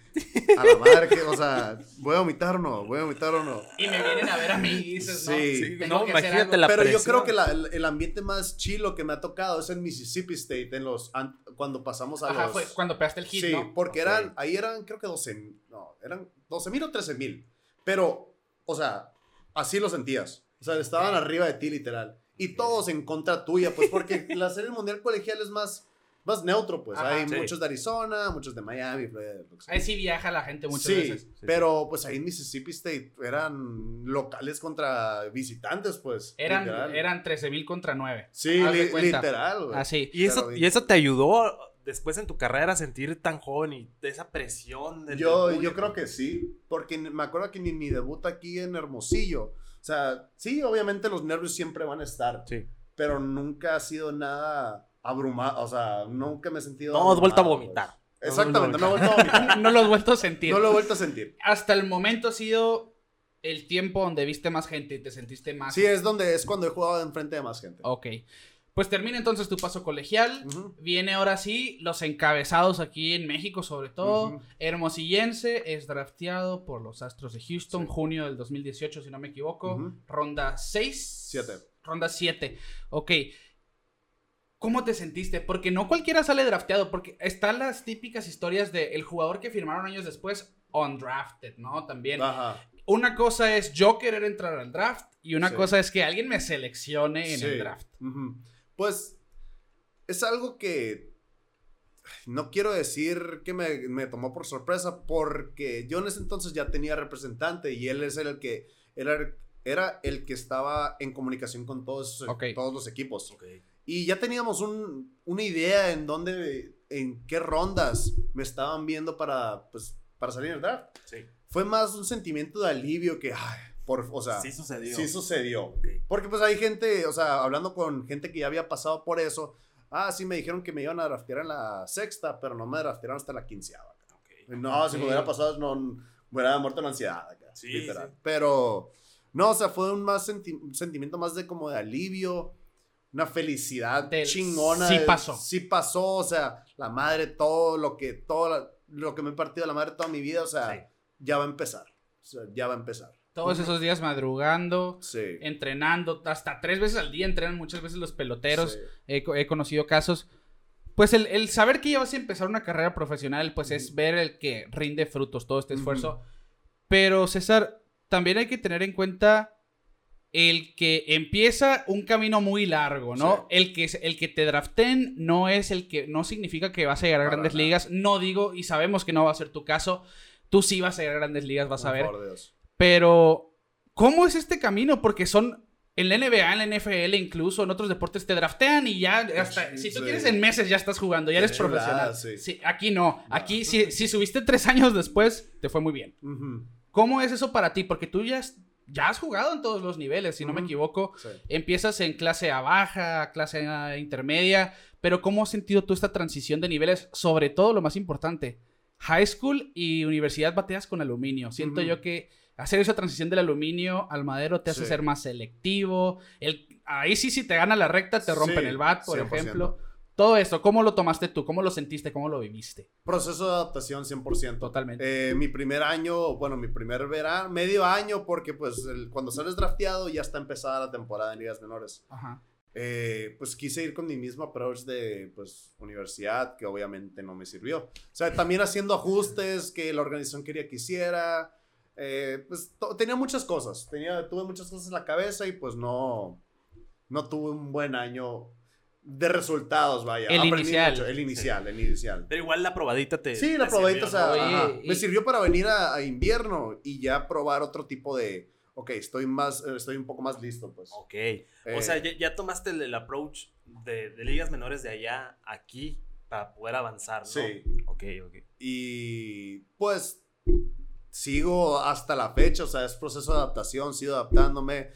A la madre, que, o sea, ¿voy a vomitar o no? ¿Voy a vomitar o no? Y me vienen a ver a mí y dices, ¿no? Sí. Sí, Tengo no, que hacer imagínate algo. la Pero yo presión. creo que la- el, el ambiente más chilo que me ha tocado es en Mississippi State, en los, an- cuando pasamos a Ajá, los. fue cuando pegaste el hit, sí, ¿no? porque Ok. eran, ahí eran, creo que 12, no, eran 12 mil o 13 mil. Pero, o sea, así lo sentías. O sea, estaban Ok. arriba de ti, literal. Y todos en contra tuya, pues, porque la serie mundial colegial es más, más neutro, pues. Ajá, Hay sí. muchos de Arizona, muchos de Miami, Florida. Ahí sí viaja la gente muchas sí, veces. pero pues ahí en Mississippi State eran locales contra visitantes, pues. Eran, literal. eran 13 mil contra 9. Sí, li- literal, güey. Así. Y eso, y eso te ayudó después en tu carrera a sentir tan joven y esa presión del Yo, yo creo que sí, porque me acuerdo que ni mi debut aquí en Hermosillo, o sea, sí, obviamente los nervios siempre van a estar, Sí. pero nunca ha sido nada abrumado, o sea, nunca me he sentido... No has vuelto a vomitar. pues. Exactamente, no he vuelto a vomitar. No lo he vuelto a sentir. no lo he vuelto a sentir. Hasta el momento ha sido el tiempo donde viste más gente y te sentiste más. Sí, es donde es cuando he jugado enfrente de más gente. Ok. Pues termina entonces tu paso colegial. Viene ahora sí los encabezados aquí en México, sobre todo. Hermosillense es drafteado por los Astros de Houston, Sí. junio del 2018, si no me equivoco. Ronda 6. Siete. Ronda 7. Ok. ¿Cómo te sentiste? Porque no cualquiera sale drafteado, porque están las típicas historias de el jugador que firmaron años después, undrafted, ¿no? También. Ajá. Una cosa es yo querer entrar al draft y una Sí. cosa es que alguien me seleccione en Sí. el draft. Ujú. Pues es algo que no quiero decir que me, me tomó por sorpresa porque yo en ese entonces ya tenía representante y él es el que era, era el que estaba en comunicación con todos, todos los equipos. Ok. Y ya teníamos un- una idea en dónde, en qué rondas me estaban viendo para, pues, para salir en el draft. Sí. Fue más un sentimiento de alivio que, ay, por, o sea, Sí sucedió. sí sucedió. Ok. Porque pues hay gente, o sea, hablando con gente que ya había pasado por eso, ah, sí me dijeron que me iban a draftear en la sexta, pero no me draftearon hasta la quinceava. Ok. No, si Ok. me hubiera pasado, no, me hubiera muerto la ansiedad. acá, Sí, literal. sí. Pero, no, o sea, fue un más senti- un sentimiento más de como de alivio, una felicidad Del chingona. sí de- pasó. Sí pasó, o sea, la madre, todo lo que, todo lo que me he partido de la madre toda mi vida, o sea, Sí. ya va a empezar. O sea, ya va a empezar. Todos esos días madrugando, Sí. entrenando, hasta tres veces al día entrenan muchas veces los peloteros. Sí. He, co- he conocido casos. Pues el, el saber que ya vas a empezar una carrera profesional, pues es ver el que rinde frutos todo este esfuerzo. Pero César, también hay que tener en cuenta el que empieza un camino muy largo, ¿no? Sí. El, que, el que te draften no es el que, no significa que vas a llegar a Para grandes nada. ligas. No digo, y sabemos que no va a ser tu caso. Tú sí vas a llegar a grandes ligas, vas a ver. favor Dios. Pero, ¿cómo es este camino? Porque son. En la NBA, en la NFL, incluso en otros deportes te draftean y ya hasta. Si tú Sí. quieres en meses ya estás jugando, ya eres profesional. aquí no. Aquí, si, si subiste tres años después, te fue muy bien. ¿Cómo es eso para ti? Porque tú ya, ya has jugado en todos los niveles, si no me equivoco. Sí. Empiezas en clase A baja, clase A intermedia, pero ¿cómo has sentido tú esta transición de niveles? Sobre todo lo más importante, high school y universidad bateas con aluminio. Siento yo que hacer esa transición del aluminio al madero te hace Sí. ser más selectivo. El, ahí sí, si te gana la recta, te rompen Sí, el bat, por 100%. ejemplo. Todo esto, ¿cómo lo tomaste tú? ¿Cómo lo sentiste? ¿Cómo lo viviste? Proceso de adaptación 100%. Totalmente. Eh, mi primer año, bueno, mi primer verano, medio año, porque pues el- cuando sales drafteado ya está empezada la temporada en ligas menores. Ajá. Eh, pues quise ir con mi mismo approach de pues universidad, que obviamente no me sirvió. O sea, también haciendo ajustes que la organización quería que hiciera. Eh, pues tenía muchas cosas, tenía, tuve muchas cosas en la cabeza y pues no, no tuve un buen año de resultados, vaya. El Aprendí inicial. mucho, el inicial, el inicial. Pero igual la probadita te. Sí, la te probadita, o sea, ¿no? Oye, ajá. y- me sirvió para venir a, a invierno y ya probar otro tipo de, ok, estoy más, eh, estoy un poco más listo, pues. Ok. Eh, O sea, ya, ya tomaste el, el approach de, de ligas menores de allá aquí para poder avanzar, ¿no? Sí. Ok, ok. y pues sigo hasta la fecha, o sea, es proceso de adaptación, sigo adaptándome.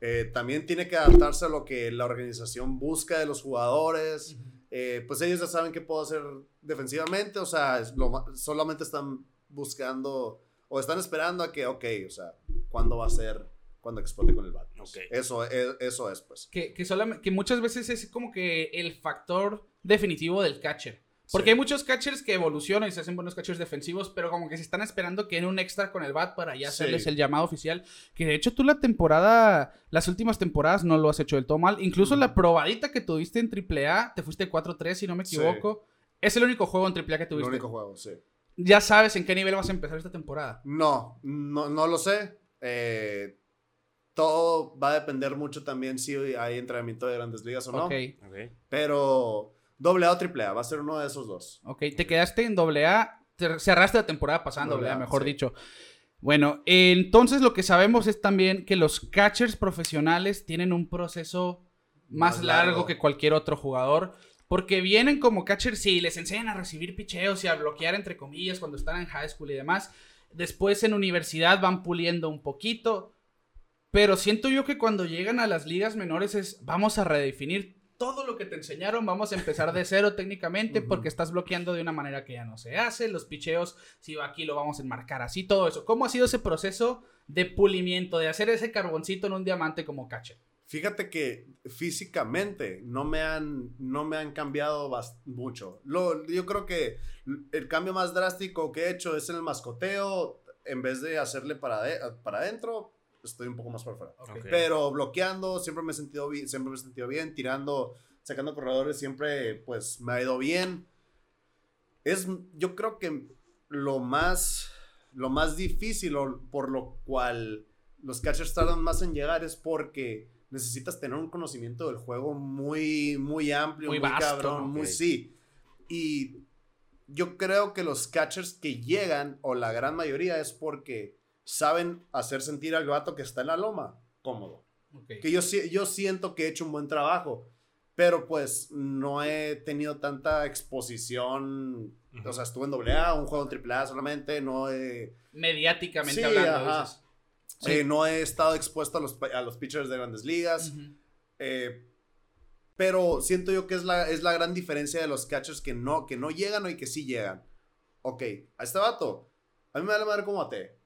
Eh, también tiene que adaptarse a lo que la organización busca de los jugadores. Eh, pues ellos ya saben qué puedo hacer defensivamente, o sea, es lo ma- solamente están buscando o están esperando a que, ok, o sea, ¿cuándo va a ser? Cuando explote con el bat. Ok. Eso, es, eso es, pues. que, que, solamente- que muchas veces es como que el factor definitivo del catcher. Porque Sí. hay muchos catchers que evolucionan y se hacen buenos catchers defensivos, pero como que se están esperando que en un extra con el bat para ya Sí. hacerles el llamado oficial. Que de hecho tú la temporada, las últimas temporadas no lo has hecho del todo mal. Incluso la probadita que tuviste en AAA, te fuiste 4-3 si no me Sí. equivoco. Es el único juego en AAA que El tuviste. único juego, sí. Ya sabes en qué nivel vas a empezar esta temporada. No, no, no lo sé. Eh, todo va a depender mucho también si hay entrenamiento de grandes ligas o no. Ok, Ok. Pero doble A o triple A, va a ser uno de esos dos. ok. Te quedaste en AA, te cerraste la temporada pasada en Doble A, mejor sí. dicho. Bueno, entonces lo que sabemos es también que los catchers profesionales tienen un proceso más, Más largo. largo. que cualquier otro jugador. Porque vienen como catchers, sí, les enseñan a recibir picheos y a bloquear entre comillas cuando están en high school y demás. Después en universidad van puliendo un poquito. Pero siento yo que cuando llegan a las ligas menores es, vamos a redefinir todo lo que te enseñaron, vamos a empezar de cero técnicamente porque estás bloqueando de una manera que ya no se hace, los picheos, si va aquí lo vamos a enmarcar así, todo eso. ¿Cómo ha sido ese proceso de pulimiento, de hacer ese carboncito en un diamante como catcher? Fíjate que físicamente no me han, no me han cambiado mucho. Lo, yo creo que el cambio más drástico que he hecho es en el mascoteo. En vez de hacerle para, ade- para adentro, estoy un poco más por fuera. Ok. Pero bloqueando, siempre me he sentido bien, siempre me he sentido bien, tirando, sacando corredores, siempre pues me ha ido bien. Es, yo creo que lo más, lo más difícil o por lo cual los catchers tardan más en llegar es porque necesitas tener un conocimiento del juego muy, muy amplio, Muy muy, vasto, cabrón, muy sí. Y yo creo que los catchers que llegan, o la gran mayoría, es porque saben hacer sentir al vato que está en la loma cómodo. Que yo, yo siento que he hecho un buen trabajo, pero pues no he tenido tanta exposición. Ujú. O sea, estuve en AA, un juego en AAA solamente, no he, Mediáticamente Sí, hablando, ajá. dices. Sí. eh, no he estado expuesto a los, a los pitchers de grandes ligas. Eh, pero siento yo que es la, es la gran diferencia de los catchers que no, que no llegan y que sí llegan. Ok, a este vato, a mí me da la madre como bate.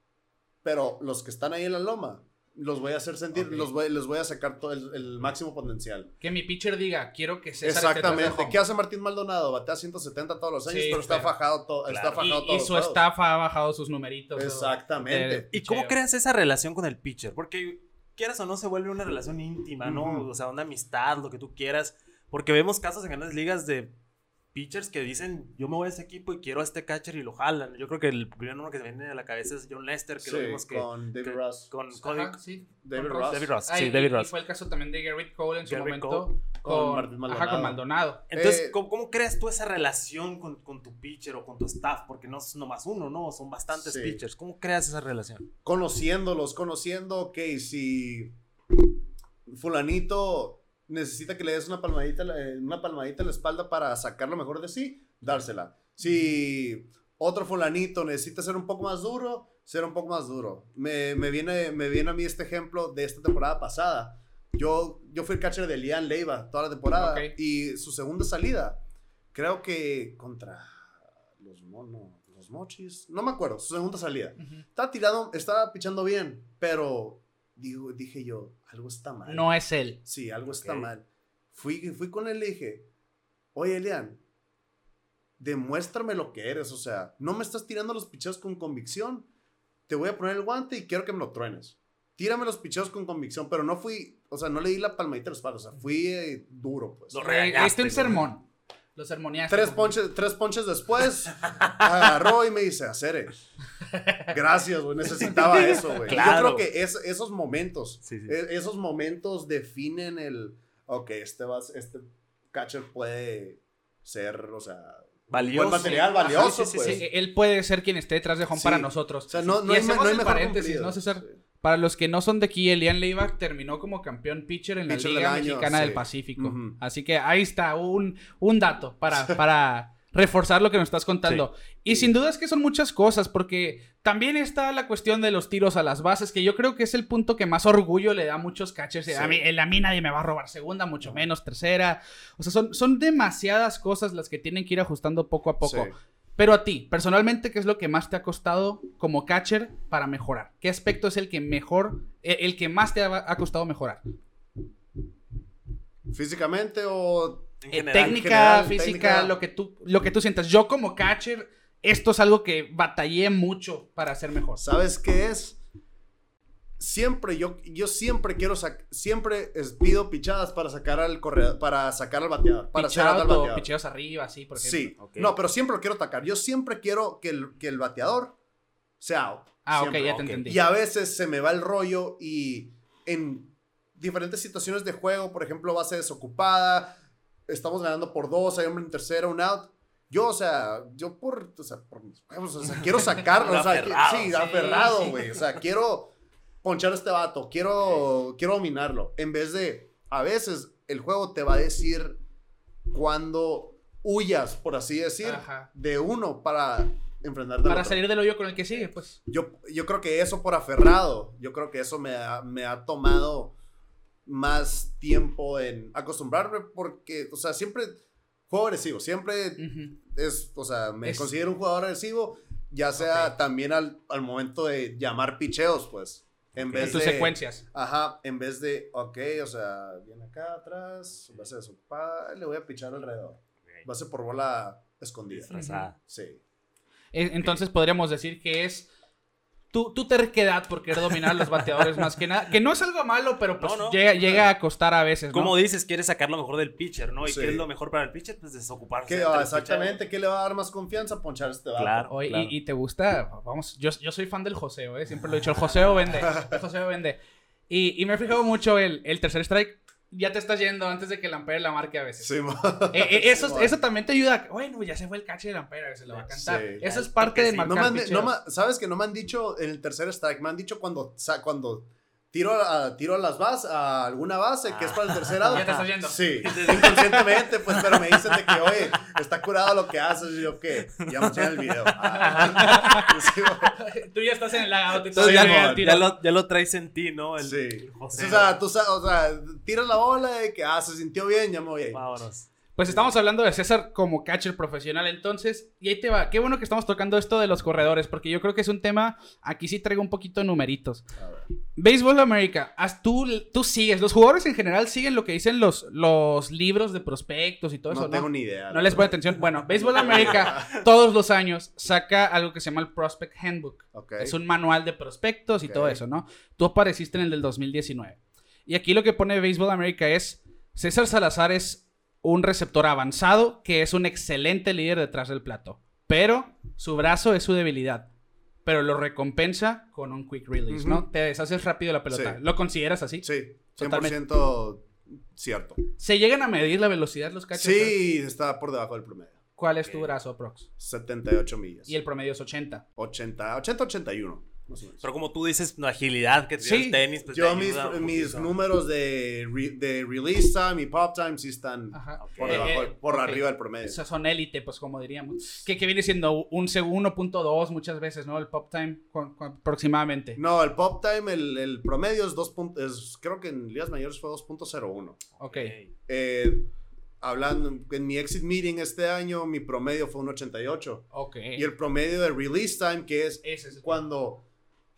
Pero los que están ahí en la loma, los voy a hacer sentir, los voy, les voy a sacar todo el, el máximo potencial. Que mi pitcher diga, quiero que César esté Exactamente. home. ¿Qué hace Martín Maldonado? Batea 170 todos los años, Sí, pero está pero- fajado, todo, está fajado Y, todos y su staff ha bajado sus numeritos. Exactamente. de ¿Y cómo creas esa relación con el pitcher? Porque quieras o no se vuelve una relación íntima, ¿no? O sea, una amistad, lo que tú quieras. Porque vemos casos en grandes ligas de pitchers que dicen, yo me voy a ese equipo y quiero a este catcher y lo jalan. Yo creo que el primer nombre que se viene a la cabeza es John Lester, que lo vimos que... con David que- Ross. Con, Ajá, con- sí. David Con Ross. David Ross, Ah, sí, y- David y Ross. fue el caso también de Garrett Cole en su Garrett momento. Cole. Con Con, Martín ajá, Maldonado. con Maldonado. Entonces, Eh, ¿cómo, cómo creas tú esa relación con, con tu pitcher o con tu staff? Porque no es nomás uno, ¿no? Son bastantes Sí. pitchers. ¿Cómo creas esa relación? conociéndolos, conociendo, ok, si fulanito necesita que le des una palmadita, eh, una palmadita en la espalda para sacar lo mejor de sí, dársela. Si otro fulanito necesita ser un poco más duro, ser un poco más duro. Me, me viene, me viene a mí este ejemplo de esta temporada pasada. Yo, yo fui el catcher de Lian Leiva toda la temporada y su segunda salida, creo que contra los monos, los mochis, no me acuerdo, su segunda salida. Ujú. Estaba tirado, estaba pichando bien, pero digo, dije yo, algo está mal. No es él. Sí, algo está mal. Fui, fui con él y le dije, oye, Elian, demuéstrame lo que eres. O sea, no me estás tirando los picheos con convicción. Te voy a poner el guante y quiero que me lo truenes. Tírame los picheos con convicción, pero no fui, o sea, no le di la palmadita a los palos, o sea, fui eh, duro, pues. Lo regañaste, un sermón. Lo sermoneaste. Tres ponches, tres ponches después, agarró y me dice, Acere. Gracias, güey, necesitaba eso, güey. Yo Claro. creo que es- esos momentos, Sí, sí. e- esos momentos definen el, ok, este, va, este catcher puede ser, o sea, Valioso. buen material Ajá, valioso, sí, sí, pues. Sí, él puede ser quien esté detrás de home Sí. para nosotros. O sea, no, no Y hay, me- hacemos no hay el mejor paréntesis, cumplido. ¿no, César? Para los que no son de aquí, Elian Leiva terminó como campeón pitcher en la Pitcher del Liga año, Mexicana sí. del Pacífico. Así que ahí está un, un dato para, para reforzar lo que nos estás contando. Y sin duda es que son muchas cosas, porque también está la cuestión de los tiros a las bases, que yo creo que es el punto que más orgullo le da a muchos catchers. Sí. A, mí, a mí nadie me va a robar segunda, mucho menos tercera. O sea, son, son demasiadas cosas las que tienen que ir ajustando poco a poco. Pero a ti, personalmente, ¿qué es lo que más te ha costado como catcher para mejorar? ¿Qué aspecto es el que mejor, eh, el que más te ha, costado mejorar? Físicamente o En Eh, general. técnica, general, física, técnica. lo que tú, lo que tú sientas. Yo como catcher, esto es algo que batallé mucho para hacer mejor. ¿Sabes qué es? Siempre, yo, yo siempre quiero sacar, siempre es- pido pichadas para sacar al corredor, para sacar al bateador, para al bateador. picheos arriba, así, por ejemplo. Sí, no, pero siempre lo quiero atacar. Yo siempre quiero que el, que el bateador sea out. Ah, ok, ya te entendí. Y a veces se me va el rollo y en diferentes situaciones de juego, por ejemplo, base desocupada, estamos ganando por dos, hay hombre en tercera, un out. Yo, o sea, yo por, o sea, por mis huevos, o sea, quiero sacarlo, o sea, que- Aferrado, sí, sí, aferrado, sí. güey, o sea, quiero ponchar a este vato, quiero, quiero dominarlo, en vez de, a veces el juego te va a decir cuando huyas, por así decir, Ajá. de uno para enfrentarte al Para otro. salir del hoyo con el que sigue, pues. Yo, yo creo que eso por aferrado, yo creo que eso me ha, me ha tomado más tiempo en acostumbrarme porque, o sea, siempre juego agresivo, siempre es, o sea, me Es- considero un jugador agresivo, ya sea también al, al momento de llamar picheos, pues, en vez tus de... secuencias. Ajá, en vez de, ok, o sea, viene acá atrás, base desocupada, le voy a pichar alrededor, base por bola escondida. Disfrazada. Sí. Eh, Entonces podríamos decir que es tu, tu terquedad por querer dominar a los bateadores más que nada. Que no es algo malo, pero pues No, no. llega, llega a costar a veces, ¿no? Como dices, quieres sacar lo mejor del pitcher, ¿no? ¿Y Sí. qué es lo mejor para el pitcher? Pues desocuparse. ¿Qué, ah, exactamente, ¿qué le va a dar más confianza? Ponchar este. Claro. Oye, claro. y, y te gusta, vamos, yo, yo soy fan del joseo, ¿eh? Siempre lo he dicho, el joseo vende, el joseo vende. Y, y me he fijado mucho el, el tercer strike, ya te estás yendo antes de que el Ampere la marque a veces. Sí. Eh, eh, eso, Sí, eso también te ayuda. Bueno, ya se fue el catcher del Ampere, se lo va a cantar. Sí. eso es parte de marcar No me han- no me- ¿Sabes que no me han dicho en el tercer strike? Me han dicho cuando, cuando tiro, a, tiro a las bases, a alguna base, que es para el tercer out. Ya te estás yendo. Sí, inconscientemente, pues, pero me dicen de que, oye, está curado lo que haces. Y yo, ¿qué? Ya me enseñan el video. Ah. Sí. Tú ya estás en el. Entonces Sí, ya, lo, ya lo traes en ti, ¿no? El, Sí. el o sea, tú sabes, o sea, tiras la bola de que, ah, se sintió bien, ya me voy a ir. Vámonos. Pues estamos hablando de César como catcher profesional entonces, y ahí te va, qué bueno que estamos tocando esto de los corredores, porque yo creo que es un tema, aquí sí traigo un poquito de numeritos. Béisbol América, tú, tú sigues, los jugadores en general siguen lo que dicen los, los libros de prospectos y todo No eso, tengo ¿no? ni idea. No les pone atención. Bueno, Béisbol América todos los años saca algo que se llama el Prospect Handbook. Ok. Es un manual de prospectos y todo eso, ¿no? Tú apareciste en el del 2019. Y aquí lo que pone Baseball America es, César Salazar es un receptor avanzado que es un excelente líder detrás del plato. Pero su brazo es su debilidad. Pero lo recompensa con un quick release, ¿no? Te deshaces rápido la pelota. Sí. ¿Lo consideras así? Sí, Totalmente. 100% cierto. ¿Se llegan a medir la velocidad los cachos? Sí, está por debajo del promedio. ¿Cuál es tu brazo, Prox? 78 millas. Y el promedio es 80. 80, 80, 81. Más o menos. Pero como tú dices, la agilidad que tiene Sí. el tenis, pues Yo te mis, mis números de, re- de release time y pop time sí están Ajá. por, debajo, eh, por arriba del promedio. Esos son élite, pues como diríamos. Que, que viene siendo un segundo, 1.2 muchas veces, ¿no? El pop time aproximadamente. No, el pop time, el, el promedio es 2. punto- es- creo que en ligas mayores fue 2.01. Ok. Eh, hablando en mi exit meeting este año, mi promedio fue un 88. Ok. Y el promedio de release time, que es Ese es el,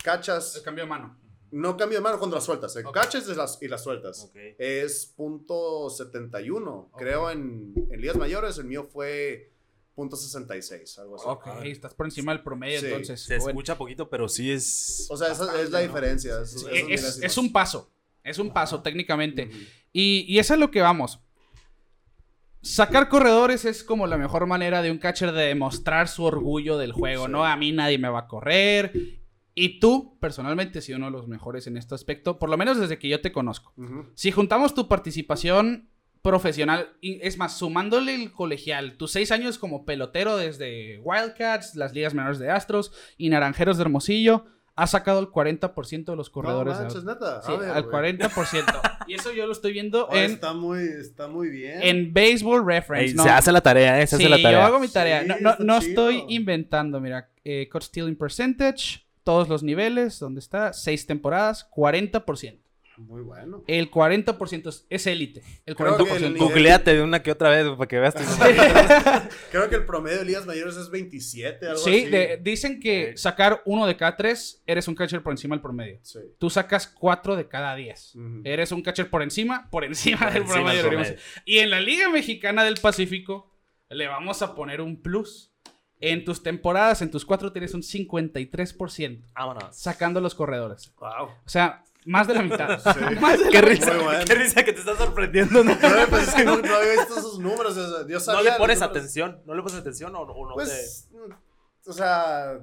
cuando el cachas, cambio de mano. no cambio de mano cuando las sueltas, eh, cachas y las, y las sueltas. Ok. Es punto 71. Ok. Creo en, en ligas mayores, el mío fue punto 66, algo así. Ok, estás por encima del promedio Sí. entonces. Se Bueno. escucha poquito, pero sí es. O sea, esa es la diferencia. es- Sí. Es, un paso. Es un paso técnicamente. Y, y eso es lo que vamos. Sacar corredores es como la mejor manera de un catcher de demostrar su orgullo del juego, Sí. ¿no? A mí nadie me va a correr. Y tú, personalmente, has sido uno de los mejores en este aspecto, por lo menos desde que yo te conozco. Ujú. Si juntamos tu participación profesional, y es más, sumándole el colegial, tus seis años como pelotero desde Wildcats, las ligas menores de Astros y Naranjeros de Hermosillo, has sacado el 40% de los corredores. No de manches, neta. Sí, ver, al güey. 40%. y eso yo lo estoy viendo Oye, en, está, muy, está muy bien. en Baseball Reference. Ey, ¿no? Se hace la tarea, ¿eh? Se sí, hace la tarea. yo hago mi tarea. Sí, no no, estoy inventando, mira. Eh, cut stealing percentage, todos los niveles, ¿dónde está? Seis temporadas, 40%. Muy bueno. El 40% es- es élite. El Creo que 40%. el nivel- Googleate de una que otra vez para que veas. tu- Creo que el promedio de ligas mayores es 27, algo Sí, así. de- dicen que sacar uno de cada tres, eres un catcher por encima del promedio. Sí. Tú sacas cuatro de cada diez. Eres un catcher por encima, por encima Por del encima promedio. Y en la Liga Mexicana del Pacífico, le vamos a poner un plus. En tus temporadas, en tus cuatro, tienes un 53% Vámonos. sacando los corredores. Wow. O sea, más de la mitad. Sí. Más de Qué la risa, bueno. qué risa que te estás sorprendiendo. No, No, pues no, no había visto esos números. o sea, yo No le pones atención. ¿No le pones atención o, o no Pues, o sea,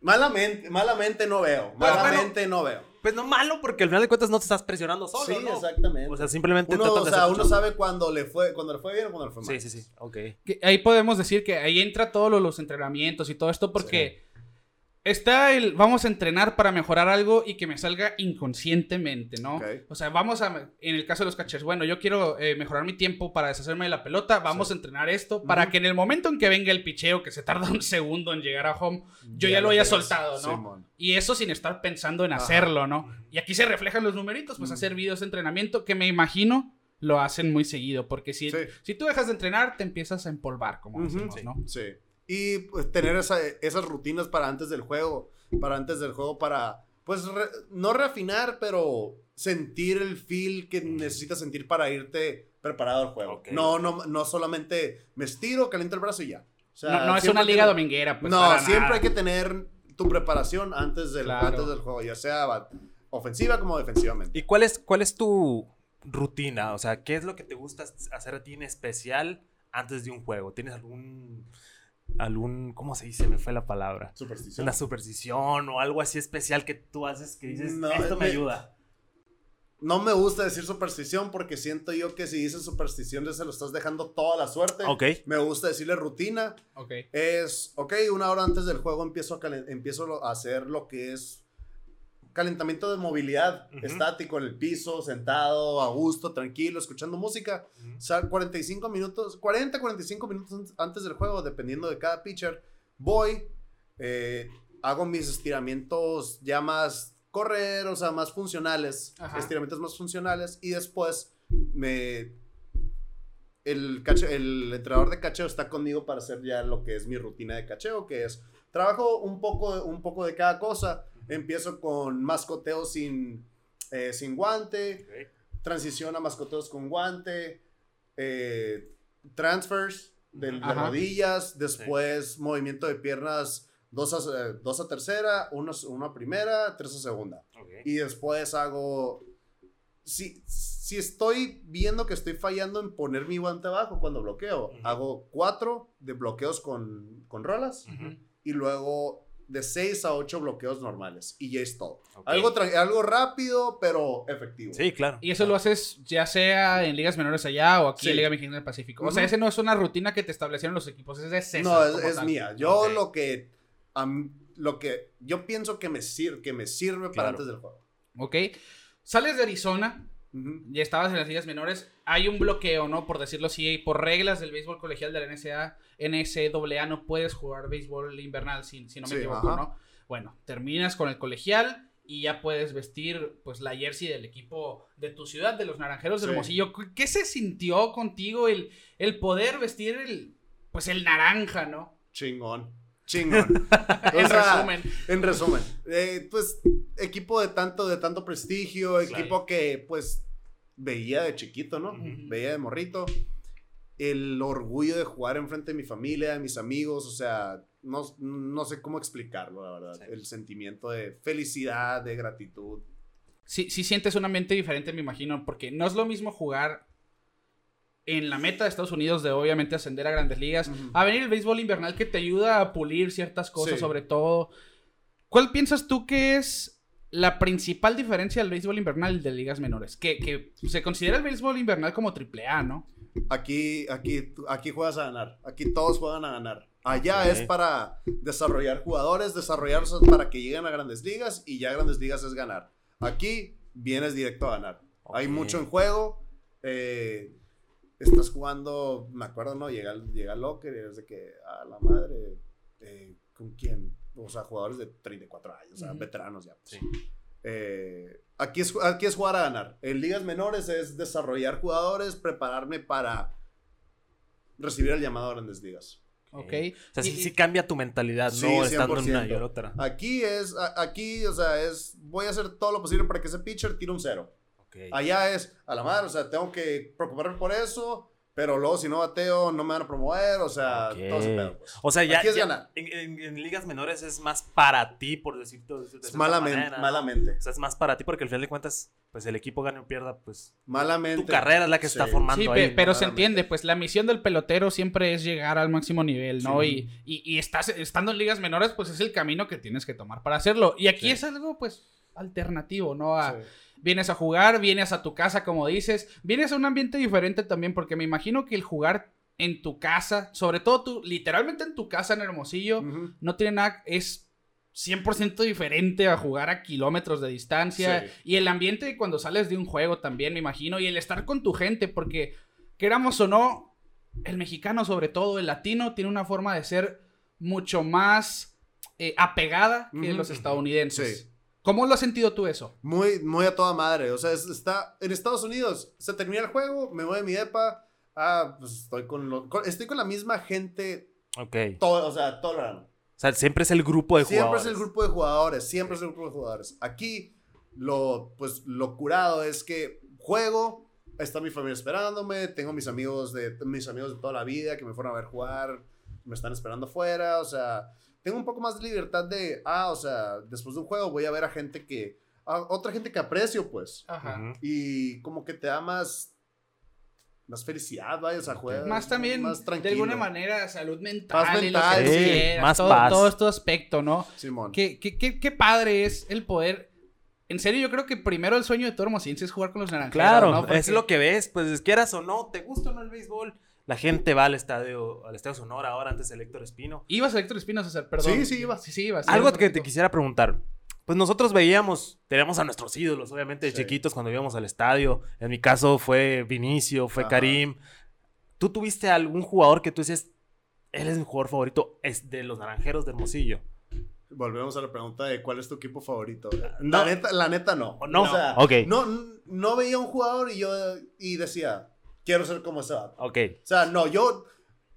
malamente, malamente no veo. Pero Malamente no veo. Pues no malo, porque al final de cuentas no te estás presionando solo, sí, ¿no? exactamente. O sea, simplemente uno, o sea, uno sabe cuándo le fue, cuando le fue bien o cuando le fue mal. Sí, sí, sí. Ok. Que ahí podemos decir que ahí entra todos los entrenamientos y todo esto porque está el vamos a entrenar para mejorar algo y que me salga inconscientemente, ¿no? O sea, vamos a, en el caso de los catchers, bueno, yo quiero eh, mejorar mi tiempo para deshacerme de la pelota, vamos Sí. a entrenar esto para que en el momento en que venga el picheo, que se tarda un segundo en llegar a home, yo ya, Ya lo haya soltado, ¿no? Y eso sin estar pensando en Ajá. hacerlo, ¿no? Y aquí se reflejan los numeritos, pues hacer videos de entrenamiento que me imagino lo hacen muy seguido, porque si, Sí. si tú dejas de entrenar, te empiezas a empolvar, como Ujú. decimos, Sí. ¿no? Sí. Y pues, tener esa- esas rutinas para antes del juego, para antes del juego, para, pues, re- no reafinar, pero sentir el feel que necesitas sentir para irte preparado al juego. Ok. No, no, no solamente me estiro, caliento el brazo y ya. O sea, no, no es una liga dominguera, pues. no, para siempre nada. hay que tener tu preparación antes del, Claro. antes del juego, ya sea va- ofensiva como defensivamente. ¿Y cuál es, cuál es tu rutina? O sea, ¿qué es lo que te gusta hacer a ti en especial antes de un juego? ¿Tienes algún, algún, ¿cómo se dice? Me fue la palabra. Superstición. Una superstición o algo así especial que tú haces que dices, No, esto me me- ayuda. no me gusta decir superstición porque siento yo que si dices superstición ya se lo estás dejando toda la suerte. Ok. Me gusta decirle rutina. Ok. Es, ok, una hora antes del juego empiezo a, empiezo a hacer lo que es calentamiento de movilidad, estático en el piso, sentado, a gusto, tranquilo, escuchando música. O sea, 45 minutos, 40, 45 minutos an- antes del juego, dependiendo de cada pitcher, voy, eh, hago mis estiramientos ya más correr, o sea, más funcionales, Ajá. estiramientos más funcionales, y después me... El, cache- el entrenador de cacheo está conmigo para hacer ya lo que es mi rutina de cacheo, que es trabajo un poco, un poco de cada cosa. Empiezo con mascoteo sin, eh, sin guante, transición a mascoteos con guante, eh, transfers de, rodillas, después movimiento de piernas, dos a, eh, dos a tercera, uno, uno a primera, tres a segunda. Y después hago... Si, si estoy viendo que estoy fallando en poner mi guante abajo cuando bloqueo, Ujú. hago cuatro de bloqueos con, con rolas y luego de seis a ocho bloqueos normales. Y ya es todo. Algo, algo rápido, pero efectivo. Sí, claro. Y eso lo haces ya sea en ligas menores allá o aquí Sí. en Liga Mexicana del Pacífico. O sea, ese no es una rutina que te establecieron los equipos, es de César. No, es, es mía. Yo lo que lo que yo pienso que me sirve, que me sirve para antes del juego. Ok. Sales de Arizona, Ya estabas en las ligas menores. Hay un bloqueo, ¿no? Por decirlo así, por reglas del béisbol colegial de la NCAA, NCAA no puedes jugar béisbol invernal, si, si no me Sí, equivoco, ajá. ¿no? Bueno, terminas con el colegial y ya puedes vestir pues la jersey del equipo de tu ciudad, de los Naranjeros de Sí. Hermosillo. ¿Qué se sintió contigo el, el poder vestir el, pues el naranja, ¿no? Chingón. Chingón. En resumen. En resumen, eh, pues equipo de tanto, de tanto prestigio, equipo que pues veía de chiquito, ¿no? Veía de morrito. El orgullo de jugar enfrente de mi familia, de mis amigos, o sea, no, no sé cómo explicarlo, la verdad. Sí. El sentimiento de felicidad, de gratitud. Sí, sí sientes un ambiente diferente, me imagino, porque no es lo mismo jugar en la meta de Estados Unidos de obviamente ascender a grandes ligas, Ujú. a venir el béisbol invernal que te ayuda a pulir ciertas cosas, Sí. sobre todo. ¿Cuál piensas tú que es la principal diferencia del béisbol invernal de ligas menores? Que, que se considera el béisbol invernal como triple A, ¿no? Aquí, aquí, aquí juegas a ganar. Aquí todos juegan a ganar. Allá es para desarrollar jugadores, desarrollarlos para que lleguen a grandes ligas y ya grandes ligas es ganar. Aquí vienes directo a ganar. Hay mucho en juego. eh, estás jugando, me acuerdo, ¿no? Llega, el- llega Locker y es de que, a la madre, eh, ¿con quién? O sea, jugadores de 34 años, o sea, veteranos ya. pues. Sí. Eh, aquí, es, aquí es jugar a ganar. En ligas menores es desarrollar jugadores, prepararme para recibir el llamado a grandes ligas. Ok. O sea, sí, Y- sí cambia tu mentalidad, Sí, no estando en una y 100%. en otra. Aquí es, a- aquí, o sea, es, voy a hacer todo lo posible para que ese pitcher tire un cero. Allá es, a la madre, o sea, tengo que preocuparme por eso, pero luego si no bateo no me van a promover, o sea, todo ese pedo, pues. O sea, ya, Aquí es ya ganar. En, en- en ligas menores es más para ti, por decirte de Malamente, manera, ¿no? malamente. O sea, es más para ti porque al final de cuentas, pues el equipo gane o pierda, pues Malamente. tu carrera es la que Sí. está formando Sí, ahí. pero se entiende, pues la misión del pelotero siempre es llegar al máximo nivel, ¿no? Sí. Y, y, y estás, estando en ligas menores, pues es el camino que tienes que tomar para hacerlo. Y aquí Sí. es algo, pues, alternativo, ¿no? A- Sí. Vienes a jugar, vienes a tu casa, como dices, vienes a un ambiente diferente también, porque me imagino que el jugar en tu casa, sobre todo tú, literalmente en tu casa en Hermosillo, no tiene nada, es 100% diferente a jugar a kilómetros de distancia. Sí. Y el ambiente de cuando sales de un juego también, me imagino. Y el estar con tu gente, porque queramos o no, el mexicano sobre todo, el latino, tiene una forma de ser mucho más eh, apegada que los estadounidenses. Sí. ¿Cómo lo has sentido tú eso? Muy, muy a toda madre. O sea, es- está en Estados Unidos. Se termina el juego, me voy a mi depa. Ah, pues estoy con, lo- con- estoy con la misma gente Ok. todo, o sea, todo el. O sea, siempre es el grupo de Siempre jugadores. es el grupo de jugadores, siempre es el grupo de jugadores. Aquí, lo, pues, lo curado es que juego, está mi familia esperándome, tengo mis amigos de, mis amigos de toda la vida que me fueron a ver jugar, me están esperando afuera, o sea, tengo un poco más de libertad de, ah, o sea, después de un juego voy a ver a gente que, a otra gente que aprecio, pues, Ajá. Y como que te da más, más felicidad, vaya, o sea, juegas Más también, más de tranquilo. alguna manera, salud mental. Paz y lo que mental, sí, quieras, más todo, paz. todo este aspecto, ¿no? Simón. Qué, qué, qué- qué padre es el poder en serio, yo creo que primero el sueño de todo hermosillense es jugar con los naranjeros. Claro, ¿no? Porque- es lo que ves, pues quieras o no, te gusta o no el béisbol. La gente va al estadio, al estadio Sonora ahora antes el Héctor Espino. Ibas a Héctor Espino, César, perdón. Sí, sí, iba. Sí, sí, ibas. Algo ibas, que te quisiera preguntar. Pues nosotros veíamos, teníamos a nuestros ídolos, obviamente, de Sí. chiquitos cuando íbamos al estadio. En mi caso fue Vinicio, fue Ajá. Karim. ¿Tú tuviste algún jugador que tú dices, él es mi jugador favorito, es de los naranjeros de Hermosillo? Volvemos a la pregunta de cuál es tu equipo favorito. No. La neta, la neta no. No, O sea, no, no veía un jugador y yo y decía, quiero ser como ese vato. Ok, O sea, no, yo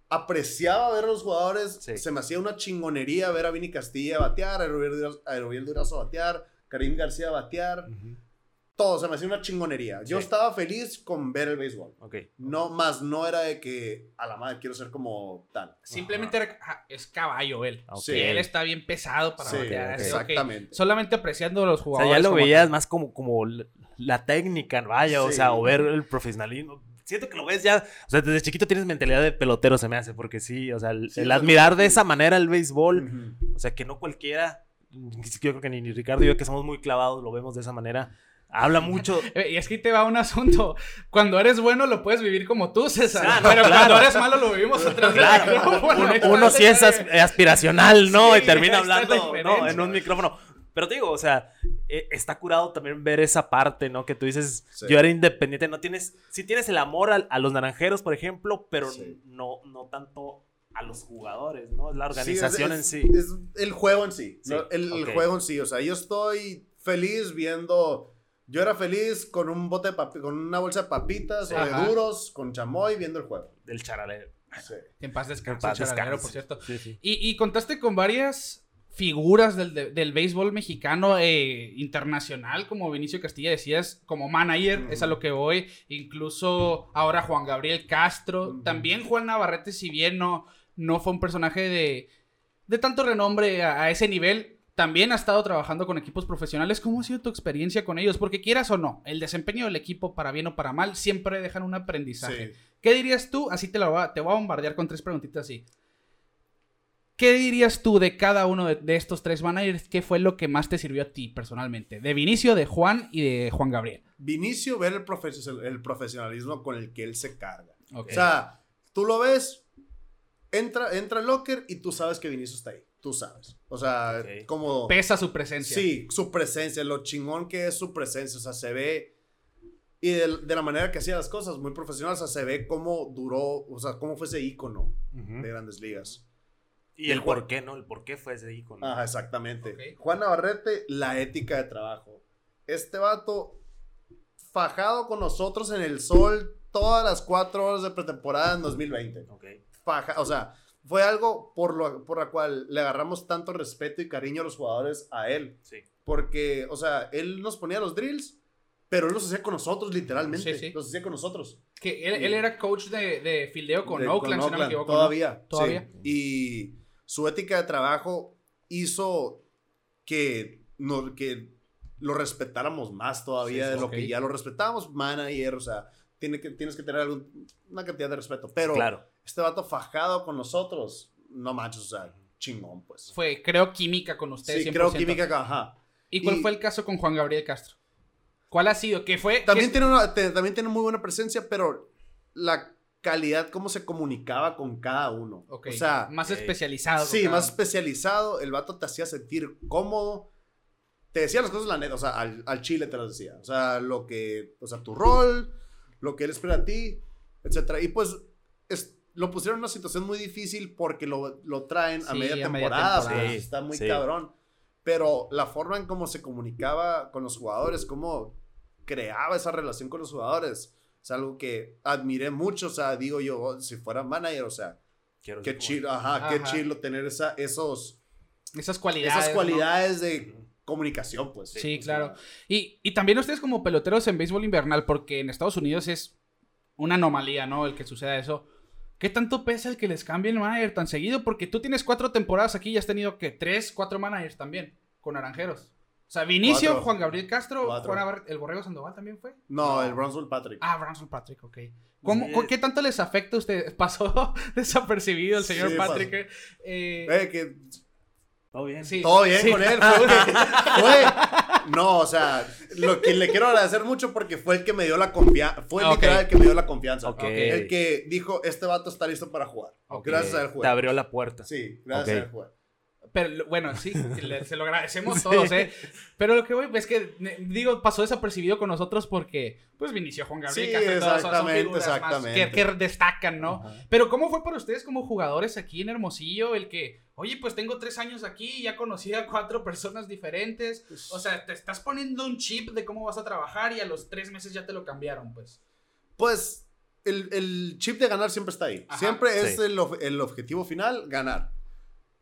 apreciaba ver a los jugadores. Sí. Se me hacía una chingonería ver a Vini Castilla batear, a Aerobiel Durazo- batear, Karim García batear. Todo, se me hacía una chingonería. Yo Sí. estaba feliz con ver el béisbol. ok. No, más no era de que a la madre quiero ser como tal. Simplemente era- es caballo él. Ok. Sí. Él está bien pesado para Sí, batear. así, ok. exactamente. Solamente apreciando a los O jugadores. sea, ya lo como veías tal. más como, como la técnica, vaya, o sea, o ver el profesionalismo. Siento que lo ves ya, o sea, desde chiquito tienes mentalidad de pelotero, se me hace, porque sí, o sea, el, Sí, el admirar de esa manera el béisbol, o sea, que no cualquiera, yo creo que ni, ni Ricardo y yo que somos muy clavados lo vemos de esa manera, habla mucho. Eh, Y es que te va un asunto. Cuando eres bueno lo puedes vivir como tú, César. Ah, no, pero claro. cuando eres malo lo vivimos atrás Claro, micrófono. uno, uno sí es detalle. aspiracional, ¿no? Sí, y termina hablando en un micrófono. Pero te digo, o sea, eh, está curado también ver esa parte, ¿no? Que tú dices, Sí. yo era independiente, no tienes, sí tienes el amor a, los naranjeros, por ejemplo, pero Sí. no, no tanto a los jugadores, ¿no? Es la Sí, organización es- en es- sí. Es el juego en sí. Sí, ¿no? El, juego en sí. O sea, yo estoy feliz viendo. Yo era feliz con un bote de papi- con una bolsa de papitas o Ajá. de duros, con chamoy, viendo el juego. Del charalero. Sí. En paz descanse, En paz descanse. por cierto. Sí, sí. Y, y contaste con varias figuras del, de- del béisbol mexicano eh, internacional, como Vinicio Castilla decías, como manager, es a lo que voy. Incluso ahora Juan Gabriel Castro. También Juan Navarrete, si bien no, no fue un personaje de, de tanto renombre a, a ese nivel, también ha estado trabajando con equipos profesionales. ¿Cómo ha sido tu experiencia con ellos? Porque quieras o no, el desempeño del equipo, para bien o para mal, siempre dejan un aprendizaje. Sí. ¿Qué dirías tú? Así te, te voy a bombardear con tres preguntitas así. ¿Qué dirías tú de cada uno de, de estos tres managers? ¿Qué fue lo que más te sirvió a ti personalmente? De Vinicio, de Juan y de Juan Gabriel. Vinicio, ver el, profes- el profesionalismo con el que él se carga. Ok. O sea, tú lo ves, entra, entra el locker y tú sabes que Vinicio está ahí. Tú sabes. O sea, Ok. como. Pesa su presencia. Sí, su presencia, lo chingón que es su presencia, o sea, se ve y de, de la manera que hacía las cosas, muy profesional, o sea, se ve cómo duró, o sea, cómo fue ese ícono Ujú. de Grandes Ligas. Y el el por qué, ¿no? El por qué fue ese ícono. Ajá, exactamente. Ok. Juan Navarrete, la ética de trabajo. Este vato fajado con nosotros en el sol todas las cuatro horas de pretemporada en 2020. Ok. Faja, o sea, fue algo por, lo, por la cual le agarramos tanto respeto y cariño a los jugadores a él. Sí. Porque, o sea, él nos ponía los drills, pero él los hacía con nosotros, literalmente. Sí, sí. Los hacía con nosotros. Que él, él era coach de, de fildeo con De- Oakland, si no me Oakland, equivoco. ¿no? Todavía. Todavía. sí. Y su ética de trabajo hizo que, no, que lo respetáramos más todavía Sí, de lo que ya lo respetábamos, manager, o sea, tiene que, tienes que tener algún- una cantidad de respeto. Pero Claro. este vato fajado con nosotros, no manches, o sea, chingón, pues. Fue, creo, química con ustedes. Sí, 100%. creo química, ajá. ¿Y cuál y- fue el caso con Juan Gabriel Castro? ¿Cuál ha sido? ¿Qué fue? También ¿Qué- tiene, una, te- también tiene muy buena presencia, pero la calidad, cómo se comunicaba con cada uno. Ok, O sea, más ok. especializado. sí, más especializado. El vato te hacía sentir cómodo. Te decía las cosas la neta, o sea, al, al chile te las decía. O sea, lo que, o sea, tu rol, lo que él espera de ti, etcétera. Y pues, es- lo pusieron en una situación muy difícil porque lo, lo traen a Sí, media a media temporada. temporada. pues, está muy Sí. cabrón. Pero la forma en cómo se comunicaba con los jugadores, cómo creaba esa relación con los jugadores, es algo que admiré mucho. O sea, digo yo, si fuera manager, o sea, Quiero qué chido, ajá, qué chido tener esa, esos, Esas cualidades. esas ¿no? cualidades de comunicación, pues. Sí, claro. Y, y también ustedes como peloteros en béisbol invernal, porque en Estados Unidos es una anomalía, ¿no? El que suceda eso. ¿Qué tanto pesa el que les cambie el manager tan seguido? Porque tú tienes cuatro temporadas aquí y has tenido que tres, cuatro managers también, con naranjeros. O sea, Vinicio, Cuatro. Juan Gabriel Castro, Cuatro. Juan Navarrete- el Borrego Sandoval también fue. No, el Brownsville Patrick. Ah, Branson Patrick, ok. ¿Cómo, Sí. ¿Qué tanto les afecta a ustedes? Pasó desapercibido el señor Sí, Patrick. eh, Eh, que Todo bien. Sí. Todo bien Sí. con él. Fue, no, o sea, lo que le quiero agradecer mucho porque fue el que me dio la confianza. Fue Ok. literal el que me dio la confianza. Ok. El que dijo, este vato está listo para jugar. Ok. Gracias a él Te jugar. abrió la puerta. Sí, gracias Ok. a él jugar. Pero lo- bueno, sí, le- se lo agradecemos todos, ¿eh? Pero lo que voy es que, digo, pasó desapercibido con nosotros porque, pues, Vinicio Juan Gabriel, Sí, Castro, todos son- son exactamente, más exactamente. Que, que destacan, ¿no? Ajá. Pero ¿cómo fue para ustedes como jugadores aquí en Hermosillo el que, oye, pues tengo tres años aquí y ya conocí a cuatro personas diferentes? O sea, te estás poniendo un chip de cómo vas a trabajar y a los tres meses ya te lo cambiaron, pues. Pues el, el chip de ganar siempre está ahí. Ajá. siempre es Sí. el, el objetivo final, ganar.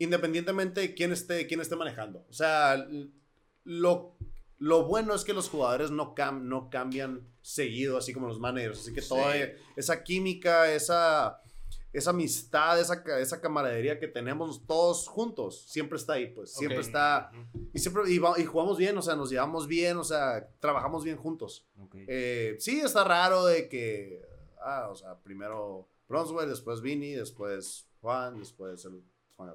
Independientemente de quién esté, quién esté manejando. O sea, lo, lo bueno es que los jugadores no, cam- no cambian seguido, así como los managers. Así que Sí. toda esa química, esa, esa amistad, esa, esa camaradería que tenemos todos juntos, siempre está ahí, pues. Siempre está. Y siempre y, jugamos bien, o sea, nos llevamos bien, o sea, trabajamos bien juntos. Eh, sí, está raro de que, ah, o sea, primero Bronswell, después Vini, después Juan, después el Juan.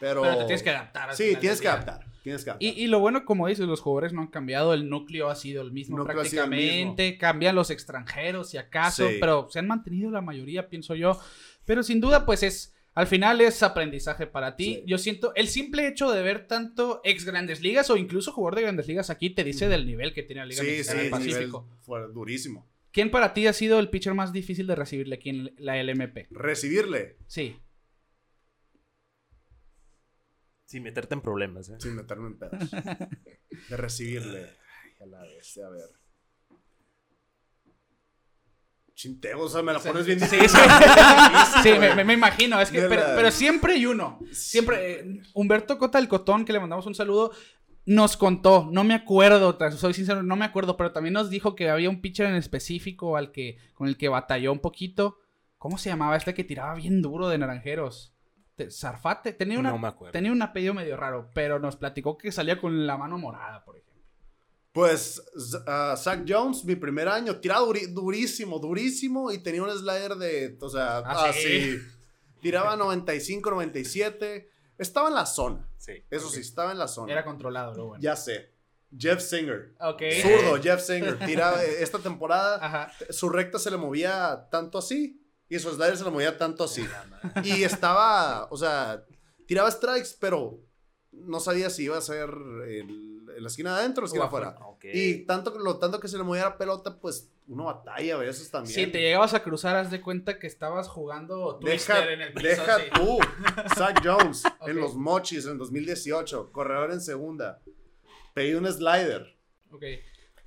Pero, Pero te tienes que adaptar. Sí, tienes que adaptar. Tienes que adaptar. Y, y lo bueno, como dices, los jugadores no han cambiado, el núcleo ha sido el mismo Núcleo el prácticamente, cambian los extranjeros si acaso, Sí. pero se han mantenido la mayoría, pienso yo. Pero sin duda, pues es, al final es aprendizaje para ti. Sí. Yo siento, el simple hecho de ver tanto ex grandes ligas o incluso jugador de grandes ligas aquí te dice del nivel que tiene la Liga sí, Mexicana sí, del Pacífico. fue durísimo. ¿Quién para ti ha sido el pitcher más difícil de recibirle aquí en la LMP? Recibirle Sí. Sin meterte en problemas, ¿eh? sin meterme en pedos. De recibirle. Ay, a la vez, a ver. Chinteo, o sea, me la pones bien Sí, sí, difícil. Sí, me, me- me imagino. Es que, pero, siempre hay uno. Siempre. eh, Humberto Cota del Cotón, que le mandamos un saludo, nos contó. No me acuerdo, soy sincero, no me acuerdo, pero también nos dijo que había un pitcher en específico al que, con el que batalló un poquito. ¿Cómo se llamaba este que tiraba bien duro de naranjeros? Te- Zarfate. Tenía, una, No me acuerdo. tenía un apellido medio raro, pero nos platicó que salía con la mano morada, por ejemplo. Pues ah, Zach Jones, mi primer año, tiraba duri- durísimo, durísimo y tenía un slider de, o sea, Ah, así. ¿sí? Tiraba 95, 97. Estaba en la zona. Sí. Eso sí, estaba en la zona. Era controlado, lo bueno. Ya sé. Jeff Singer. Ok. Zurdo, Jeff Singer. Tiraba eh, esta temporada. Ajá. Su recta se le movía tanto así. Y su slider se le movía tanto así. Y estaba, o sea, tiraba strikes, pero no sabía si iba a ser el- en la esquina de adentro o la esquina afuera. Y tanto, lo tanto que se le movía la pelota, pues uno batalla a veces también. Si te llegabas a cruzar, haz de cuenta que estabas jugando Twister Deja, en el piso. deja sí. tú, Zach Jones, en los Mochis en 2018, corredor en segunda. Pedí un slider. Ok.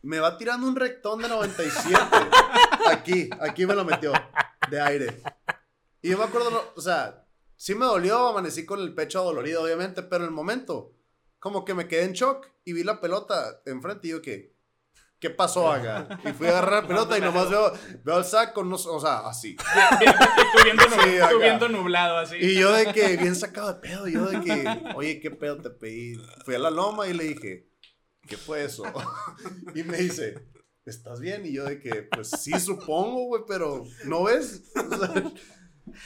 Me va tirando un rectón de 97. aquí, aquí me lo metió, de aire. Y yo me acuerdo, o sea, sí me dolió, amanecí con el pecho dolorido, obviamente, pero en el momento, como que me quedé en shock y vi la pelota enfrente y yo que, ¿qué pasó acá? Y fui a agarrar la pelota y nomás veo, veo al saco, unos, o sea, así. Tú viendo, Sí, viendo nublado así. Y yo de que, bien sacado de pedo, yo de que, oye, ¿qué pedo te pedí? Fui a la loma y le dije, ¿qué fue eso? Y me dice, ¿estás bien? Y yo de que, pues sí, supongo, güey, pero ¿no ves? O sea,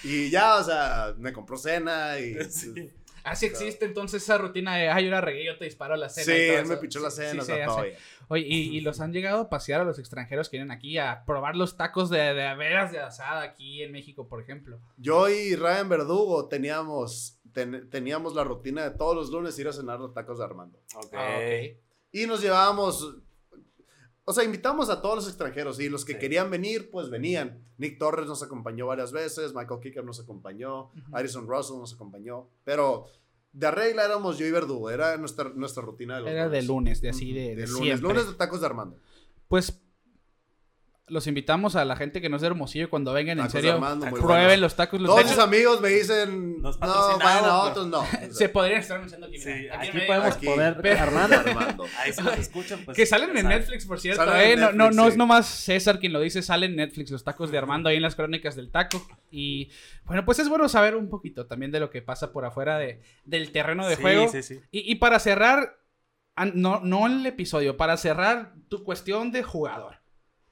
y ya, o sea, me compró cena y... Sí. Así existe entonces esa rutina de, ay, yo la regué, yo te disparo la cena. Sí, y todo él me pichó la cena, sí, o sea. Oye, y, y los han llegado a pasear a los extranjeros que vienen aquí a probar los tacos de, de veras de asada aquí en México, por ejemplo. Yo y Ryan Verdugo teníamos, ten- teníamos la rutina de todos los lunes ir a cenar los tacos de Armando. Ok. Ah, ok. Y nos llevábamos, o sea, invitamos a todos los extranjeros y los que Sí. querían venir, pues venían. Nick Torres nos acompañó varias veces, Michael Kicker nos acompañó. Addison Russell nos acompañó, pero de regla éramos yo y Verdugo, era nuestra, nuestra rutina de los Era de lunes, de así, de, de lunes, siempre. lunes de tacos de Armando. Pues los invitamos a la gente que no es de Hermosillo cuando vengan, en Tacos serio, Armando, prueben los tacos. Los Todos hecho, amigos me dicen, Nos no, vayan a otros, no. Se podrían estar anunciando aquí. Sí, aquí podemos aquí. poner Pero- Armando. Armando. Ahí si nos escuchan, pues. Que salen en. Netflix, por cierto, ¿eh? No, no, no es nomás César quien lo dice, salen en Netflix los tacos de Armando ahí en las crónicas del taco. Y bueno, pues es bueno saber un poquito también de lo que pasa por afuera de, del terreno de Sí, juego. Sí, sí. Y, y para cerrar, no, no el episodio, para cerrar tu cuestión de jugador.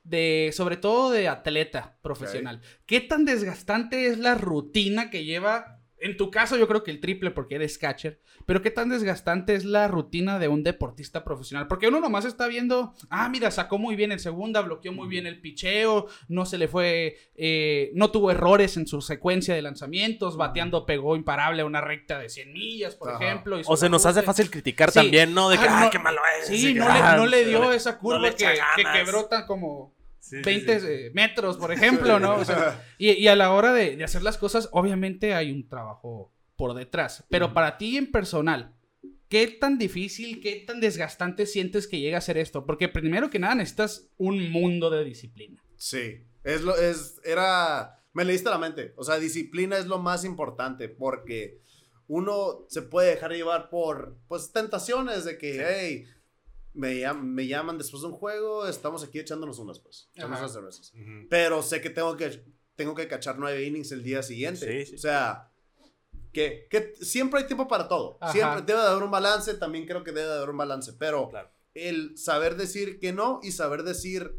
De, sobre todo de atleta profesional. ¿Qué tan desgastante es la rutina que lleva en tu caso yo creo que el triple porque eres catcher, pero qué tan desgastante es la rutina de un deportista profesional, porque uno nomás está viendo, ah, mira, sacó muy bien en segunda, bloqueó muy bien el picheo, no se le fue, eh, no tuvo errores en su secuencia de lanzamientos, bateando pegó imparable a una recta de 100 millas, por Ajá. ejemplo. O se nos hace fácil criticar Sí. también, ¿no? De que, Ah, ah, no. qué malo es. Sí, que, no le, ah, no le dio esa curva no le echa que, que quebró tan como Sí, sí, 20 sí. eh, metros, por ejemplo, ¿no? O sea, y, y a la hora de, de hacer las cosas, obviamente hay un trabajo por detrás. Pero para ti en personal, ¿qué tan difícil, qué tan desgastante sientes que llega a ser esto? Porque primero que nada necesitas un mundo de disciplina. Sí, es lo, es, era, me leíste la mente, o sea, disciplina es lo más importante porque uno se puede dejar llevar por, pues, tentaciones de que, hey, me, llam- me llaman después de un juego, estamos aquí echándonos unas, pues, echándonos unas cervezas. Ujú. Pero sé que tengo que, tengo que cachar nueve innings el día siguiente. Sí, sí. O sea, que, que siempre hay tiempo para todo. Ajá. Siempre debe de haber un balance, también creo que debe de haber un balance, pero Claro. el saber decir que no y saber decir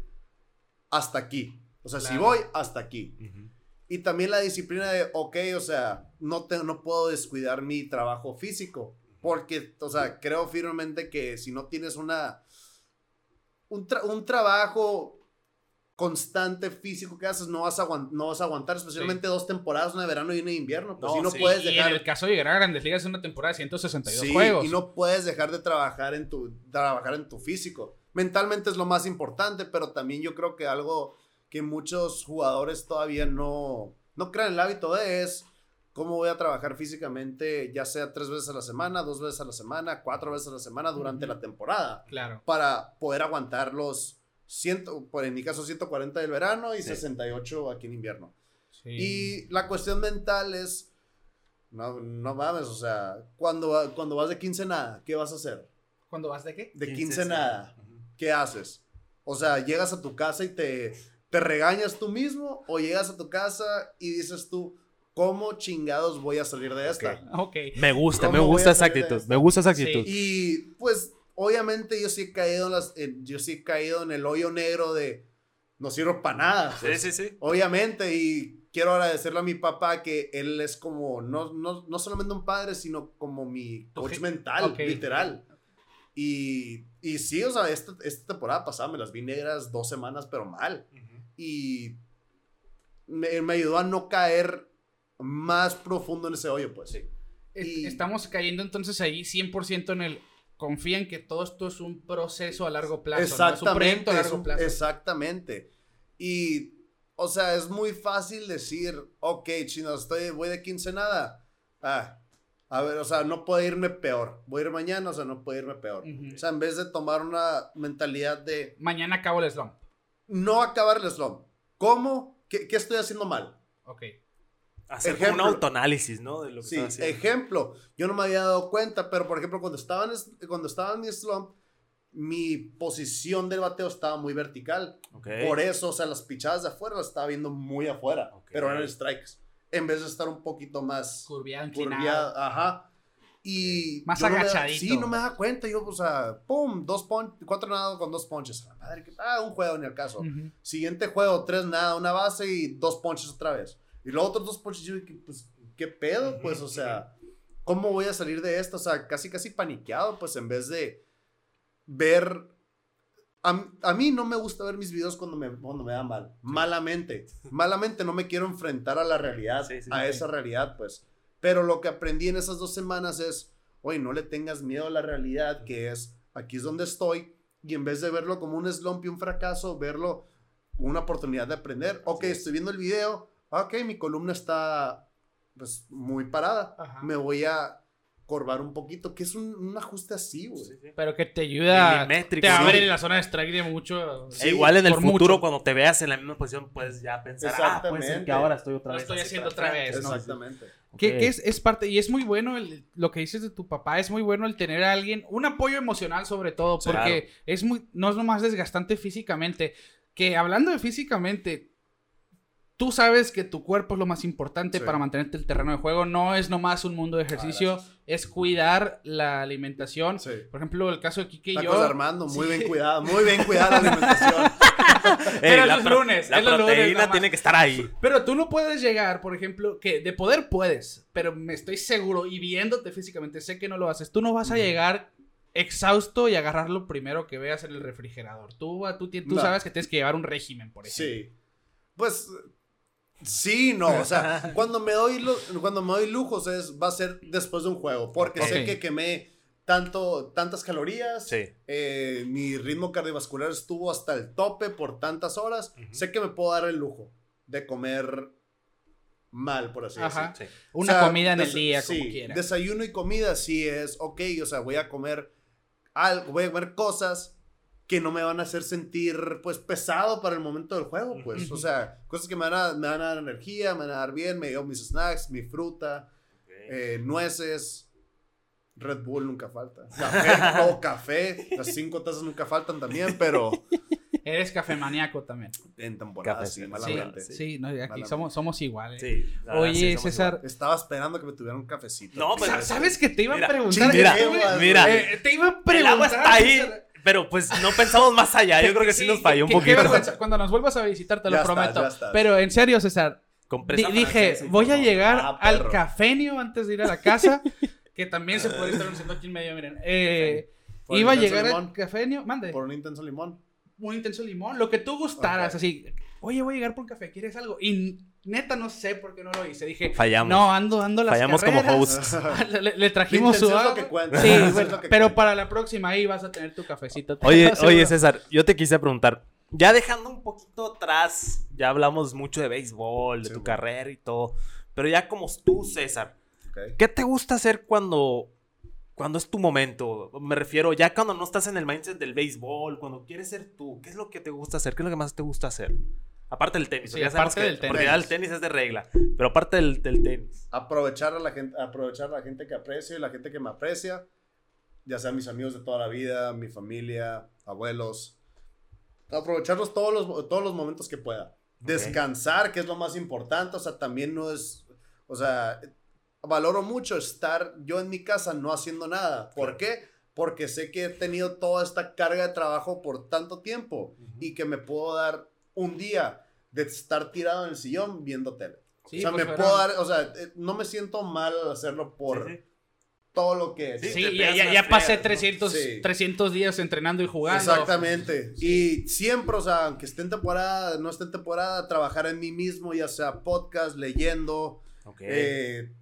hasta aquí. O sea, si Claro. voy, hasta aquí. Ujú. Y también la disciplina de, ok, o sea, no, te, no puedo descuidar mi trabajo físico. Porque, o sea, creo firmemente que si no tienes una. Un, tra- un trabajo constante físico que haces, no vas a, no vas a aguantar, especialmente dos temporadas, una de verano y una de invierno. Pues No, si no sí. puedes Y en dejar. el caso de llegar a Grandes Ligas es una temporada de 162 Sí, juegos. y no puedes dejar de trabajar en tu trabajar en tu físico. Mentalmente es lo más importante, pero también yo creo que algo que muchos jugadores todavía no no crean el hábito de es cómo voy a trabajar físicamente, ya sea tres veces a la semana, dos veces a la semana, cuatro veces a la semana durante la temporada Claro. para poder aguantar los 100, por en mi caso 140 del verano y Sí. 68 aquí en invierno. Sí. Y la cuestión mental es, no, no mames, o sea, cuando, cuando vas de quincenada, ¿qué vas a hacer? ¿Cuándo vas de qué? De Quince, quincenada, sí. Ujú. ¿qué haces? O sea, llegas a tu casa y te, te regañas tú mismo o llegas a tu casa y dices tú, ¿cómo chingados voy a salir de esta? Ok. Me gusta, ¿Cómo me gusta esa actitud. Me gusta esa Sí. actitud. Y pues, obviamente yo sí he caído en las, en- yo sí he caído en el hoyo negro de no sirvo para nada. pues. sí, sí. Obviamente, y quiero agradecerle a mi papá que él es como, no, no, no solamente un padre, sino como mi coach mental, ok. literal. Y, y sí, o sea, esta, esta temporada pasada me las vi negras dos semanas, pero mal. Ujú. Y me, me ayudó a no caer más profundo en ese hoyo, pues. Es- Y- Estamos cayendo entonces ahí 100% en el... Confía en que todo esto es un proceso a largo plazo. ¿no? Es un Exactamente. proyecto a largo un- plazo. exactamente. Y, o sea, es muy fácil decir, ok, chino, estoy, voy de quincenada. Ah, a ver, o sea, no puedo irme peor. Voy a ir mañana, o sea, no puedo irme peor. Ujú. O sea, en vez de tomar una mentalidad de Mañana acabo el slump. no acabar el slump. ¿Cómo? ¿Qué, qué estoy haciendo mal? Ok. Hacer Ejemplo. un autoanálisis, ¿no? De lo que Sí, ejemplo, yo no me había dado cuenta, pero por ejemplo, cuando estaba en, cuando estaba en mi slump, mi posición del bateo estaba muy vertical. Ok. Por eso, o sea, las pichadas de afuera las estaba viendo muy afuera, Ok. pero eran strikes. En vez de estar un poquito más Curviado, inclinado. curviado, ajá. Y Más yo no da- agachadito. sí, no me da cuenta. Yo, o sea, pum, dos pon cuatro nada con dos ponches. A la Madre, que- ah, un juego en el caso. Ujú. Siguiente juego, tres nada, una base y dos ponches otra vez. Y luego otros dos ponches. Yo pues, ¿qué pedo? Pues, o sea, ¿cómo voy a salir de esto? O sea, casi, casi paniqueado, pues, en vez de ver. A, a mí no me gusta ver mis videos cuando me, cuando me da mal. Malamente. Malamente no me quiero enfrentar a la realidad, Sí, sí, a sí. esa realidad, pues. Pero lo que aprendí en esas dos semanas es, oye, no le tengas miedo a la realidad, que es, aquí es donde estoy, y en vez de verlo como un slump y un fracaso, verlo una oportunidad de aprender. Ok, estoy viendo el video, ok, mi columna está, pues, muy parada. Ajá. Me voy a corvar un poquito, que es un, un ajuste así, güey. Sí, sí. Pero que te ayuda. Milimétrico, Te abre ¿no? la zona de strike de mucho. Sí, E igual en el futuro, mucho. cuando te veas en la misma posición, puedes ya pensar, ah, puede ser Exactamente. que ahora estoy otra Lo vez. estoy así haciendo otra vez, ¿no? Exactamente. Que, Ok. que es, es parte, y es muy bueno el- lo que dices de tu papá, es muy bueno el tener a alguien, un apoyo emocional sobre todo, porque claro. es muy, no es nomás desgastante físicamente, que hablando de físicamente, tú sabes que tu cuerpo es lo más importante Sí. para mantenerte el terreno de juego. No es nomás un mundo de ejercicio, gracias. es cuidar la alimentación. Sí. Por ejemplo, el caso de Kike y Tacos yo. de Armando, muy Sí. bien cuidada, muy bien cuidada la alimentación. Era la los lunes, La lunes proteína nada más. tiene que estar ahí. Pero tú no puedes llegar, por ejemplo, que de poder puedes, pero me estoy seguro y viéndote físicamente, sé que no lo haces. Tú no vas a llegar exhausto y agarrar lo primero que veas en el refrigerador. Tú, tú, tú No. sabes que tienes que llevar un régimen, por ejemplo. Sí. Pues sí, no, o sea, cuando me doy cuando me doy lujos es va a ser después de un juego, porque sé que quemé tanto tantas calorías, Sí. eh, mi ritmo cardiovascular estuvo hasta el tope por tantas horas, sé que me puedo dar el lujo de comer mal, por así decirlo. Sí. Una O sea, comida en el día, sí, como quieras. Desayuno y comida sí es, ok, o sea, voy a comer algo, voy a comer cosas que no me van a hacer sentir, pues, pesado para el momento del juego, pues. O sea, cosas que me van, a, me van a dar energía, me van a dar bien, me llevo mis snacks, mi fruta, eh, nueces, Red Bull nunca falta. Café, o café, las cinco tazas nunca faltan también, pero Eres cafemaníaco también. en temporada Café, sí, sí. malamente. Sí, sí, no, aquí Malamente. somos, somos iguales. Sí, verdad, Oye, sí, somos César, igual. Estaba esperando que me tuviera un cafecito. No, Sa- ¿sabes que te iba Mira, a preguntar? mira, Estuve- mira. eh, te iba a preguntar. El agua está ahí, César. Pero pues no pensamos más allá. Yo creo que sí, nos falló un qué- qué poquito. vergüenza. Cuando nos vuelvas a visitar, te lo Ya estás, prometo. ya estás. Pero en serio, César, dije, voy a llegar Ah, al cafenio antes de ir a la casa, que también se puede estar anunciando aquí en medio, miren. Eh, iba a llegar al cafenio, mande, Por un intenso limón. un intenso limón, lo que tú gustaras, así. Oye, voy a llegar por un café, ¿quieres algo? Y neta no sé por qué no lo hice. Dije, Fallamos. no, ando, ando las Fallamos como carreras. hosts. le, trajimos su intención es lo agua. que cuenta. Sí, bueno, es lo que pero cuenta. para la próxima ahí vas a tener tu cafecito. Oye, oye, César, yo te quise preguntar. Ya dejando un poquito atrás, ya hablamos mucho de béisbol, de Sí, tu carrera y todo. Pero ya como tú, César. ¿qué te gusta hacer cuando, cuando es tu momento? Me refiero, ya cuando no estás en el mindset del béisbol, cuando quieres ser tú, ¿qué es lo que te gusta hacer? ¿Qué es lo que más te gusta hacer? Aparte del tenis. Sí, ya aparte que del tenis. Porque ya el tenis es de regla. Pero aparte del, del tenis. aprovechar a la gente, aprovechar a la gente que aprecio y la gente que me aprecia, ya sean mis amigos de toda la vida, mi familia, abuelos, aprovecharlos todos los, todos los momentos que pueda. Descansar, que es lo más importante, o sea, también no es, o sea, valoro mucho estar yo en mi casa no haciendo nada. ¿Por qué? Porque sé que he tenido toda esta carga de trabajo por tanto tiempo y que me puedo dar un día de estar tirado en el sillón viendo tele. Sí, o sea, pues, me puedo dar, o sea, eh, no me siento mal al hacerlo por Sí, sí. todo lo que Sí, ya, ya, ya pasé ¿no? 300, Sí. 300 días entrenando y jugando. Exactamente. Y siempre, o sea, aunque esté en temporada, no esté en temporada, trabajar en mí mismo, ya sea podcast, leyendo, Ok. eh,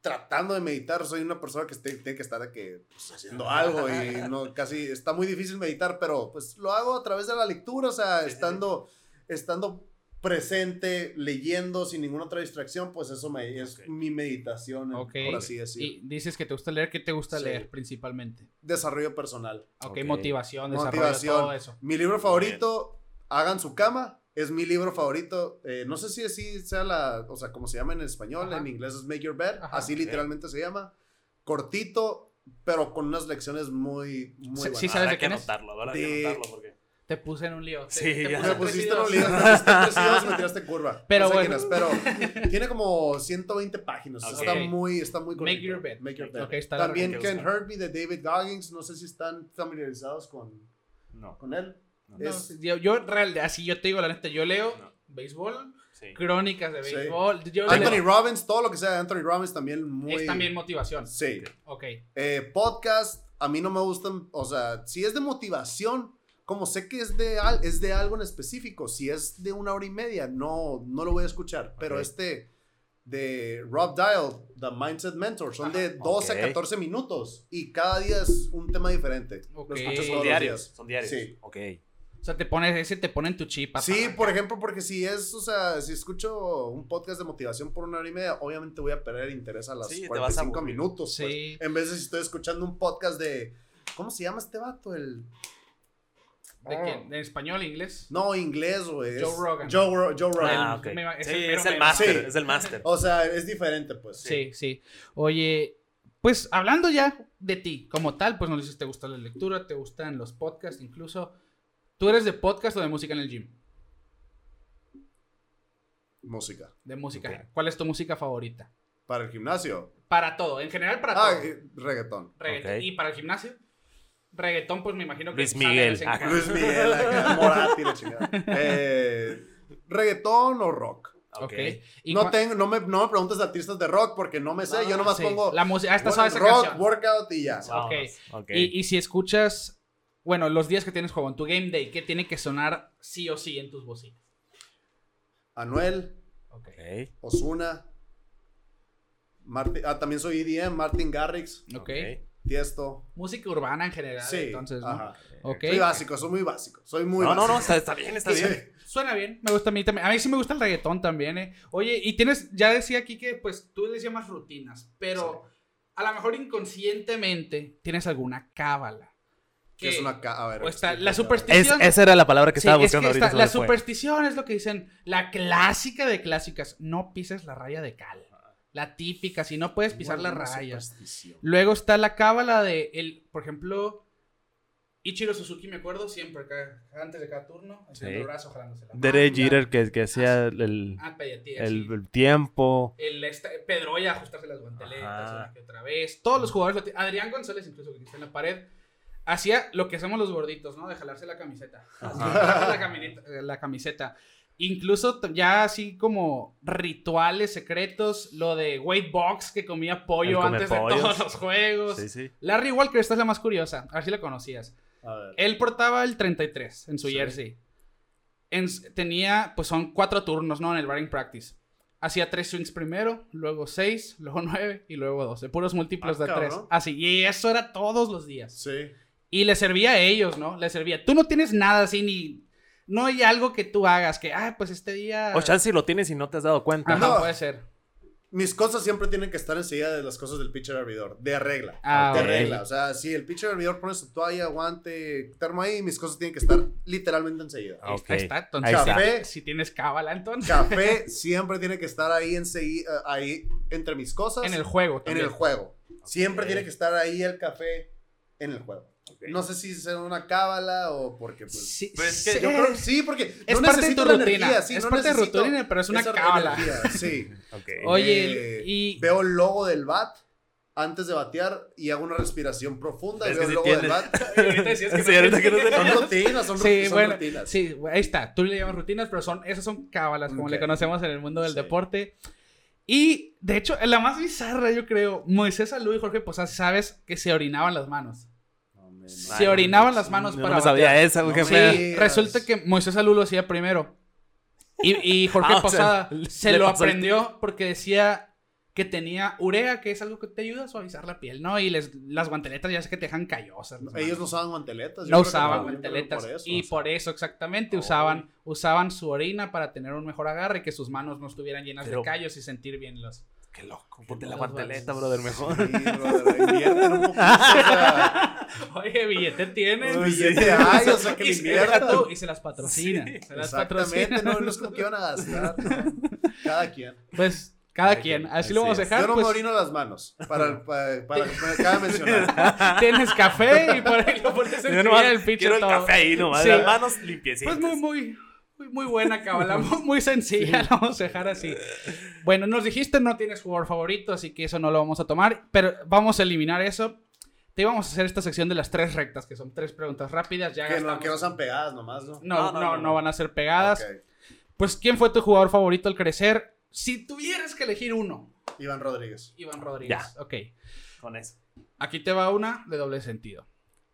tratando de meditar. Soy una persona que esté- tiene que estar que, pues, haciendo algo y no, casi está muy difícil meditar, pero pues lo hago a través de la lectura, o sea, Sí, sí, sí. estando, estando presente, leyendo sin ninguna otra distracción, pues eso me, es Ok. mi meditación, Ok. por así decirlo. Y dices que te gusta leer, ¿qué te gusta Sí. leer principalmente? Desarrollo personal. Ok, Ok. motivación, desarrollo, Motivación. todo eso. Mi libro favorito, Hagan su cama, es mi libro favorito. Eh, no sé si así sea la, o sea, como se llama en español, Ajá. en inglés es Make Your Bed, Ajá. así literalmente se llama. Cortito, pero con unas lecciones muy, muy Sí, buenas. sí, ¿sabes de que anotarlo, habrá De- que anotarlo porque... Te puse en un lío. Te- Sí, te ya. puse Me pusiste en un libro, me me tiraste en curva. Pero No sé bueno. quién es, pero tiene como 120 páginas. Ok. Está muy, está muy Make cortito. your bed. Make your bed. Ok, está También Ken buscar. Herbie de David Goggins, no sé si están familiarizados con, No. con él. No. Es- yo, yo real- así yo te digo la neta, yo leo No. béisbol, Sí. crónicas de Sí. béisbol. Yo Anthony leo- Robbins, todo lo que sea de Anthony Robbins también muy... es también motivación. Sí. Ok. Eh, podcast, a mí no me gustan, o sea, si es de motivación, como sé que es de, al- es de algo en específico, si es de una hora y media, no, no lo voy a escuchar. Pero Ok. este de Rob Dial, The Mindset Mentor, son de 12 Ok. a 14 minutos y cada día es un tema diferente. Ok. Lo escucho Son todos Son los diarios, días. son diarios. Sí. Ok. O sea, te pones, ese te pone en tu chip. Sí, por ejemplo, porque si es, o sea, si escucho un podcast de motivación por una hora y media, obviamente voy a perder interés a las Sí, te vas a 45 aburrir. minutos. pues. Sí. En vez de si estoy escuchando un podcast de. ¿Cómo se llama este vato? El. ¿De quién? ¿En español, inglés? No, inglés, güey. Joe Rogan. Joe, Ro- Joe Rogan. Ah, el- ok. me va- es Sí, el es el máster, Sí. es el máster. O sea, es diferente, pues. Sí, sí. Oye, pues hablando ya de ti como tal, pues nos dices, te gusta la lectura, te gustan los podcasts, incluso. ¿Tú eres de podcast o de música en el gym? Música. De música. ¿Cuál es tu música favorita? Para el gimnasio. Para todo, en general para Ah, todo. eh, reggaetón. Reggaetón. ¿Y para el gimnasio? Reggaetón, pues me imagino que Luis Miguel. Ah. Luis Miguel, acá, Morat y la chingada. Eh, reggaetón o rock. Ok. ¿Y No, tengo, no, me, no me preguntes de artistas de rock porque no me sé. No, yo nomás sí. pongo La música. Ah, esta sabe esa rock, canción. workout y ya. Vámonos. Ok. Y, y si escuchas, bueno, los días que tienes juego en tu game day, ¿qué tiene que sonar sí o sí en tus bocinas? Anuel. Osuna. Martin, ah, también soy EDM, Martin Garrix, Ok. Tiesto. Música urbana en general, Sí, entonces, ¿no? ajá. Soy básico, soy muy básico. Soy muy No, no, básico. no, está, está bien, está Sí. bien. Suena bien, me gusta a mí también. A mí sí me gusta el reggaetón también, ¿eh? Oye, y tienes, ya decía aquí que pues tú les llamas rutinas, pero a lo mejor inconscientemente tienes alguna cábala. Que es una a ver, o está la. Es, superstición. esa era la palabra que Sí, estaba es que buscando ahorita. está- la fue. superstición es lo que dicen, la clásica de clásicas, no pises la raya de cal. La típica, si no puedes pisar las rayas. Luego está la cábala de, el, por ejemplo, Ichiro Suzuki, me acuerdo, siempre, acá, antes de cada turno, haciendo Sí. el brazo, jalándose la. Jeter que, que hacía el, Ah, el, sí. el tiempo. El esta- Pedroya ajustarse las guanteletas una que otra vez. Todos los jugadores, Adrián González, incluso que está en la pared, hacía lo que hacemos los gorditos, ¿no? De jalarse la camiseta. Jalarse la, eh, la camiseta. Incluso ya así como rituales secretos, lo de Wade Box que comía pollo antes de todos los juegos. Sí, sí. Larry Walker, esta es la más curiosa, a ver si la conocías. A ver. Él portaba el 33 en su Sí. jersey. En- tenía, pues son cuatro turnos, ¿no? En el batting practice. Hacía tres swings primero, luego seis, luego nueve y luego doce. Puros múltiplos Ah, de tres. Así, y eso era todos los días. Sí. Y le servía a ellos, ¿no? Le servía. Tú no tienes nada así ni... No hay algo que tú hagas que, ah, pues este día... O chance si lo tienes y no te has dado cuenta. Ajá, No. puede ser. Mis cosas siempre tienen que estar enseguida de las cosas del pitcher hervidor. De regla. Ah, de ok. regla. O sea, si el pitcher hervidor pone su toalla, guante, termo ahí, mis cosas tienen que estar literalmente enseguida. Ah, ok. Ahí está, entonces. Ahí está. Café. Si tienes cábala, entonces. Café siempre tiene que estar ahí enseguida, ahí entre mis cosas. En el juego en también. el juego. Siempre tiene que estar ahí el café en el juego. No sé si sea una cábala o porque pues. Sí, es que sí. Yo creo que sí, porque Es no parte de tu rutina. energía, sí, es no parte de rutina, pero es una cábala. energía, Sí. Ok. Oye, Eh, y- Veo el logo del bat antes de batear y hago una respiración profunda y Es veo el logo del bat. Y ahorita decías que Sí, no ahorita que no tienes- te- Son rutinas, son, Sí, ru- son bueno, rutinas. sí, ahí está. Tú le llamas rutinas, pero son, esas son cábalas, como Ok. le conocemos en el mundo del Sí. deporte. Y, de hecho, la más bizarra, yo creo, Moisés Salud y Jorge Posada, sabes que se orinaban las manos. No, Se orinaban las manos no, para me sabía batear. esa, No Sí, digas. resulta que Moisés Salud lo hacía primero. Y, y Jorge Ah, sea, Posada se lo aprendió porque decía que tenía urea, que es algo que te ayuda a suavizar la piel, ¿no? Y les, las guanteletas ya sé que te dejan callosas. Ellos manos. no usaban guanteletas. yo no creo que usaban yo creo que guanteletas. por eso. y por eso, exactamente, Oh. usaban, usaban su orina para tener un mejor agarre, que sus manos no estuvieran llenas Pero- de callos y sentir bien los. Qué loco. Ponte la balas. brother, mejor. Sí, brother, un poquito. o sea, Oye, billete tienes. Uy, billete hay, o sea, que y, se, tú, y se las patrocina. Sí, se las Exactamente, patrocina. no, no es como que iban a gastar. ¿no? Cada quien. Pues cada Cada quien. quien, Así lo así vamos a dejar. Yo no pues, me orino las manos. Para, para, para, para cada mencionar. Tienes café y por ahí lo pones en el pitcher quiero el todo. café ahí nomás. Sí. Las manos limpiecitas. Pues muy, muy, muy, muy buena cábala, muy, sencilla, la vamos a dejar así. Bueno, nos dijiste no tienes jugador favorito, así que eso no lo vamos a tomar, pero vamos a eliminar eso. Te íbamos a hacer esta sección de las tres rectas, que son tres preguntas rápidas. Ya Que no, que no sean pegadas nomás, ¿no? no, no, no, no van a ser pegadas. Pues, ¿quién fue tu jugador favorito al crecer? Si tuvieras que elegir uno, Iván Rodríguez. Iván Rodríguez. Ya. Ok. Con eso. Aquí te va una de doble sentido.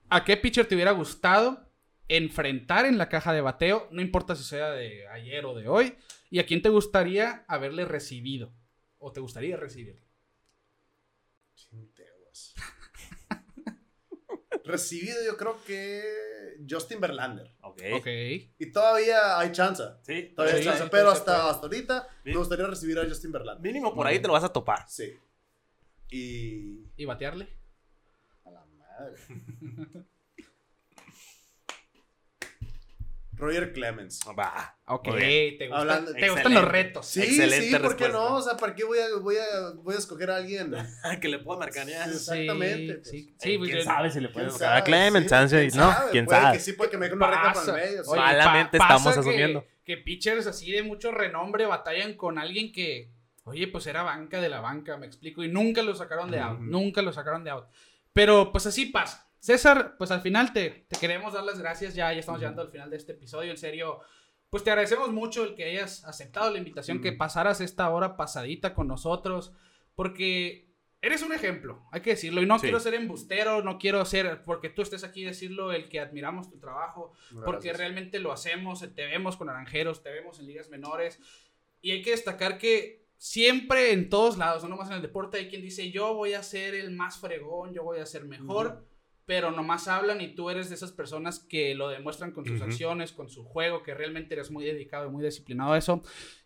¿A qué pitcher te hubiera gustado enfrentar en la caja de bateo? No importa si sea de ayer o de hoy. ¿Y a quién te gustaría haberle recibido? ¿O te gustaría recibirle? Recibido yo creo que Justin Verlander. Ok. Ok. Y todavía hay chance. Sí. Todavía hay chance. sí, Pero hasta, puede. hasta ahorita me gustaría recibir a Justin Verlander. Mínimo por ahí te lo vas a topar. Sí. Y. ¿Y batearle? A la madre. Roger Clemens. Va. Ok. Te, gusta- Hablando- te gustan los retos. Sí, Excelente sí, ¿por qué respuesta. no? O sea, ¿para qué voy a, voy a, voy a escoger a alguien? que le puedo marcar ya. Sí. exactamente, pues. Sí, sí, Sí, pues, ¿Quién yo- sabe si le ¿Quién sabe? marcar a Clemens? Sí, chance, ¿quién ¿no? sabe? ¿Quién Puede sabe? que sí, puede que me deje una recta Pasa. el medio. sí. Oye, Malamente pa- estamos pasa que asumiendo. que pitchers así de mucho renombre batallan con alguien que, oye, pues era banca de la banca, me explico, y nunca lo sacaron de out, Ujú. nunca lo sacaron de out. Pero pues así pasa. César, pues al final te, te queremos dar las gracias, ya, ya estamos llegando al final de este episodio, en serio. Pues te agradecemos mucho el que hayas aceptado la invitación, que Ujú. pasaras esta hora pasadita con nosotros, porque eres un ejemplo, hay que decirlo, y no Sí. quiero ser embustero, no quiero ser, porque tú estés aquí decirlo, el que admiramos tu trabajo, porque realmente lo hacemos, te vemos con naranjeros, te vemos en ligas menores, y hay que destacar que siempre en todos lados, no nomás en el deporte, hay quien dice, yo voy a ser el más fregón, yo voy a ser mejor, pero nomás hablan y tú eres de esas personas que lo demuestran con sus Ujú. acciones, con su juego, que realmente eres muy dedicado y muy disciplinado a eso.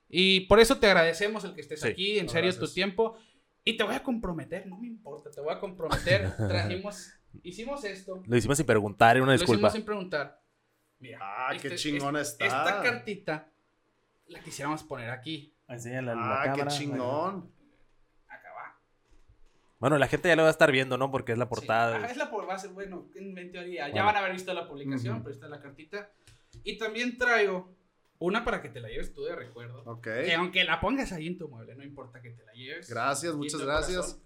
Y por eso te agradecemos el que estés Sí. aquí, en No, serio, tu gracias. tiempo. Y te voy a comprometer, no me importa, te voy a comprometer. Trajimos, hicimos esto, Lo hicimos sin preguntar, era una lo disculpa. hicimos sin preguntar. Mira, Ah, qué este- chingona es- está. Esta cartita la quisiéramos poner aquí. Enséñala a la Ah, qué cámara. chingón. Bueno, la gente ya lo va a estar viendo, ¿no? Porque es la portada. Sí. Ajá, es la por- va a ser, bueno, en, en teoría. Ya Bueno. van a haber visto la publicación, Ujú. pero está la cartita. Y también traigo una para que te la lleves tú de recuerdo. Ok. Que aunque la pongas ahí en tu mueble, no importa que te la lleves. Gracias, muchas gracias. corazón.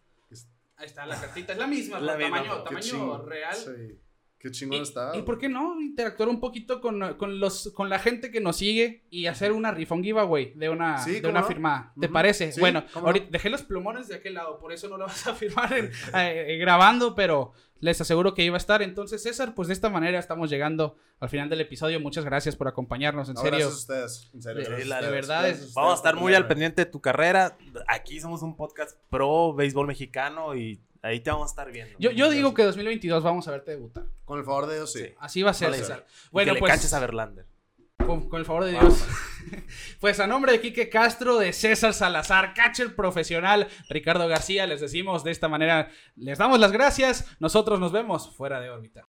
Ahí está la cartita, es la misma, La tamaño, tamaño real. Sí. Qué chingón Y, está. y por qué no interactuar un poquito con, con los, con la gente que nos sigue y hacer una rifa, un giveaway de una, Sí, de ¿cómo una no? firmada? ¿Te parece? Sí, bueno, ahorita dejé los plumones de aquel lado, por eso no lo vas a firmar en- eh, grabando, pero les aseguro que iba a estar. Entonces, César, pues de esta manera estamos llegando al final del episodio. Muchas gracias por acompañarnos, en No, serio. Gracias a ustedes. En serio. Ustedes. verdad es- ustedes Vamos a estar muy al pendiente de tu carrera. Aquí somos un podcast pro béisbol mexicano y ahí te vamos a estar viendo. Yo, yo digo que 2022 vamos a verte debutar. Con el favor de Dios, sí. Sí. Así va a ser, Vale. César. Bueno, Bueno, que le pues canches a Verlander. con, con el favor de Dios. pues a nombre de Quique Castro, de César Salazar, catcher profesional, Ricardo García, les decimos de esta manera, les damos las gracias. Nosotros nos vemos fuera de órbita.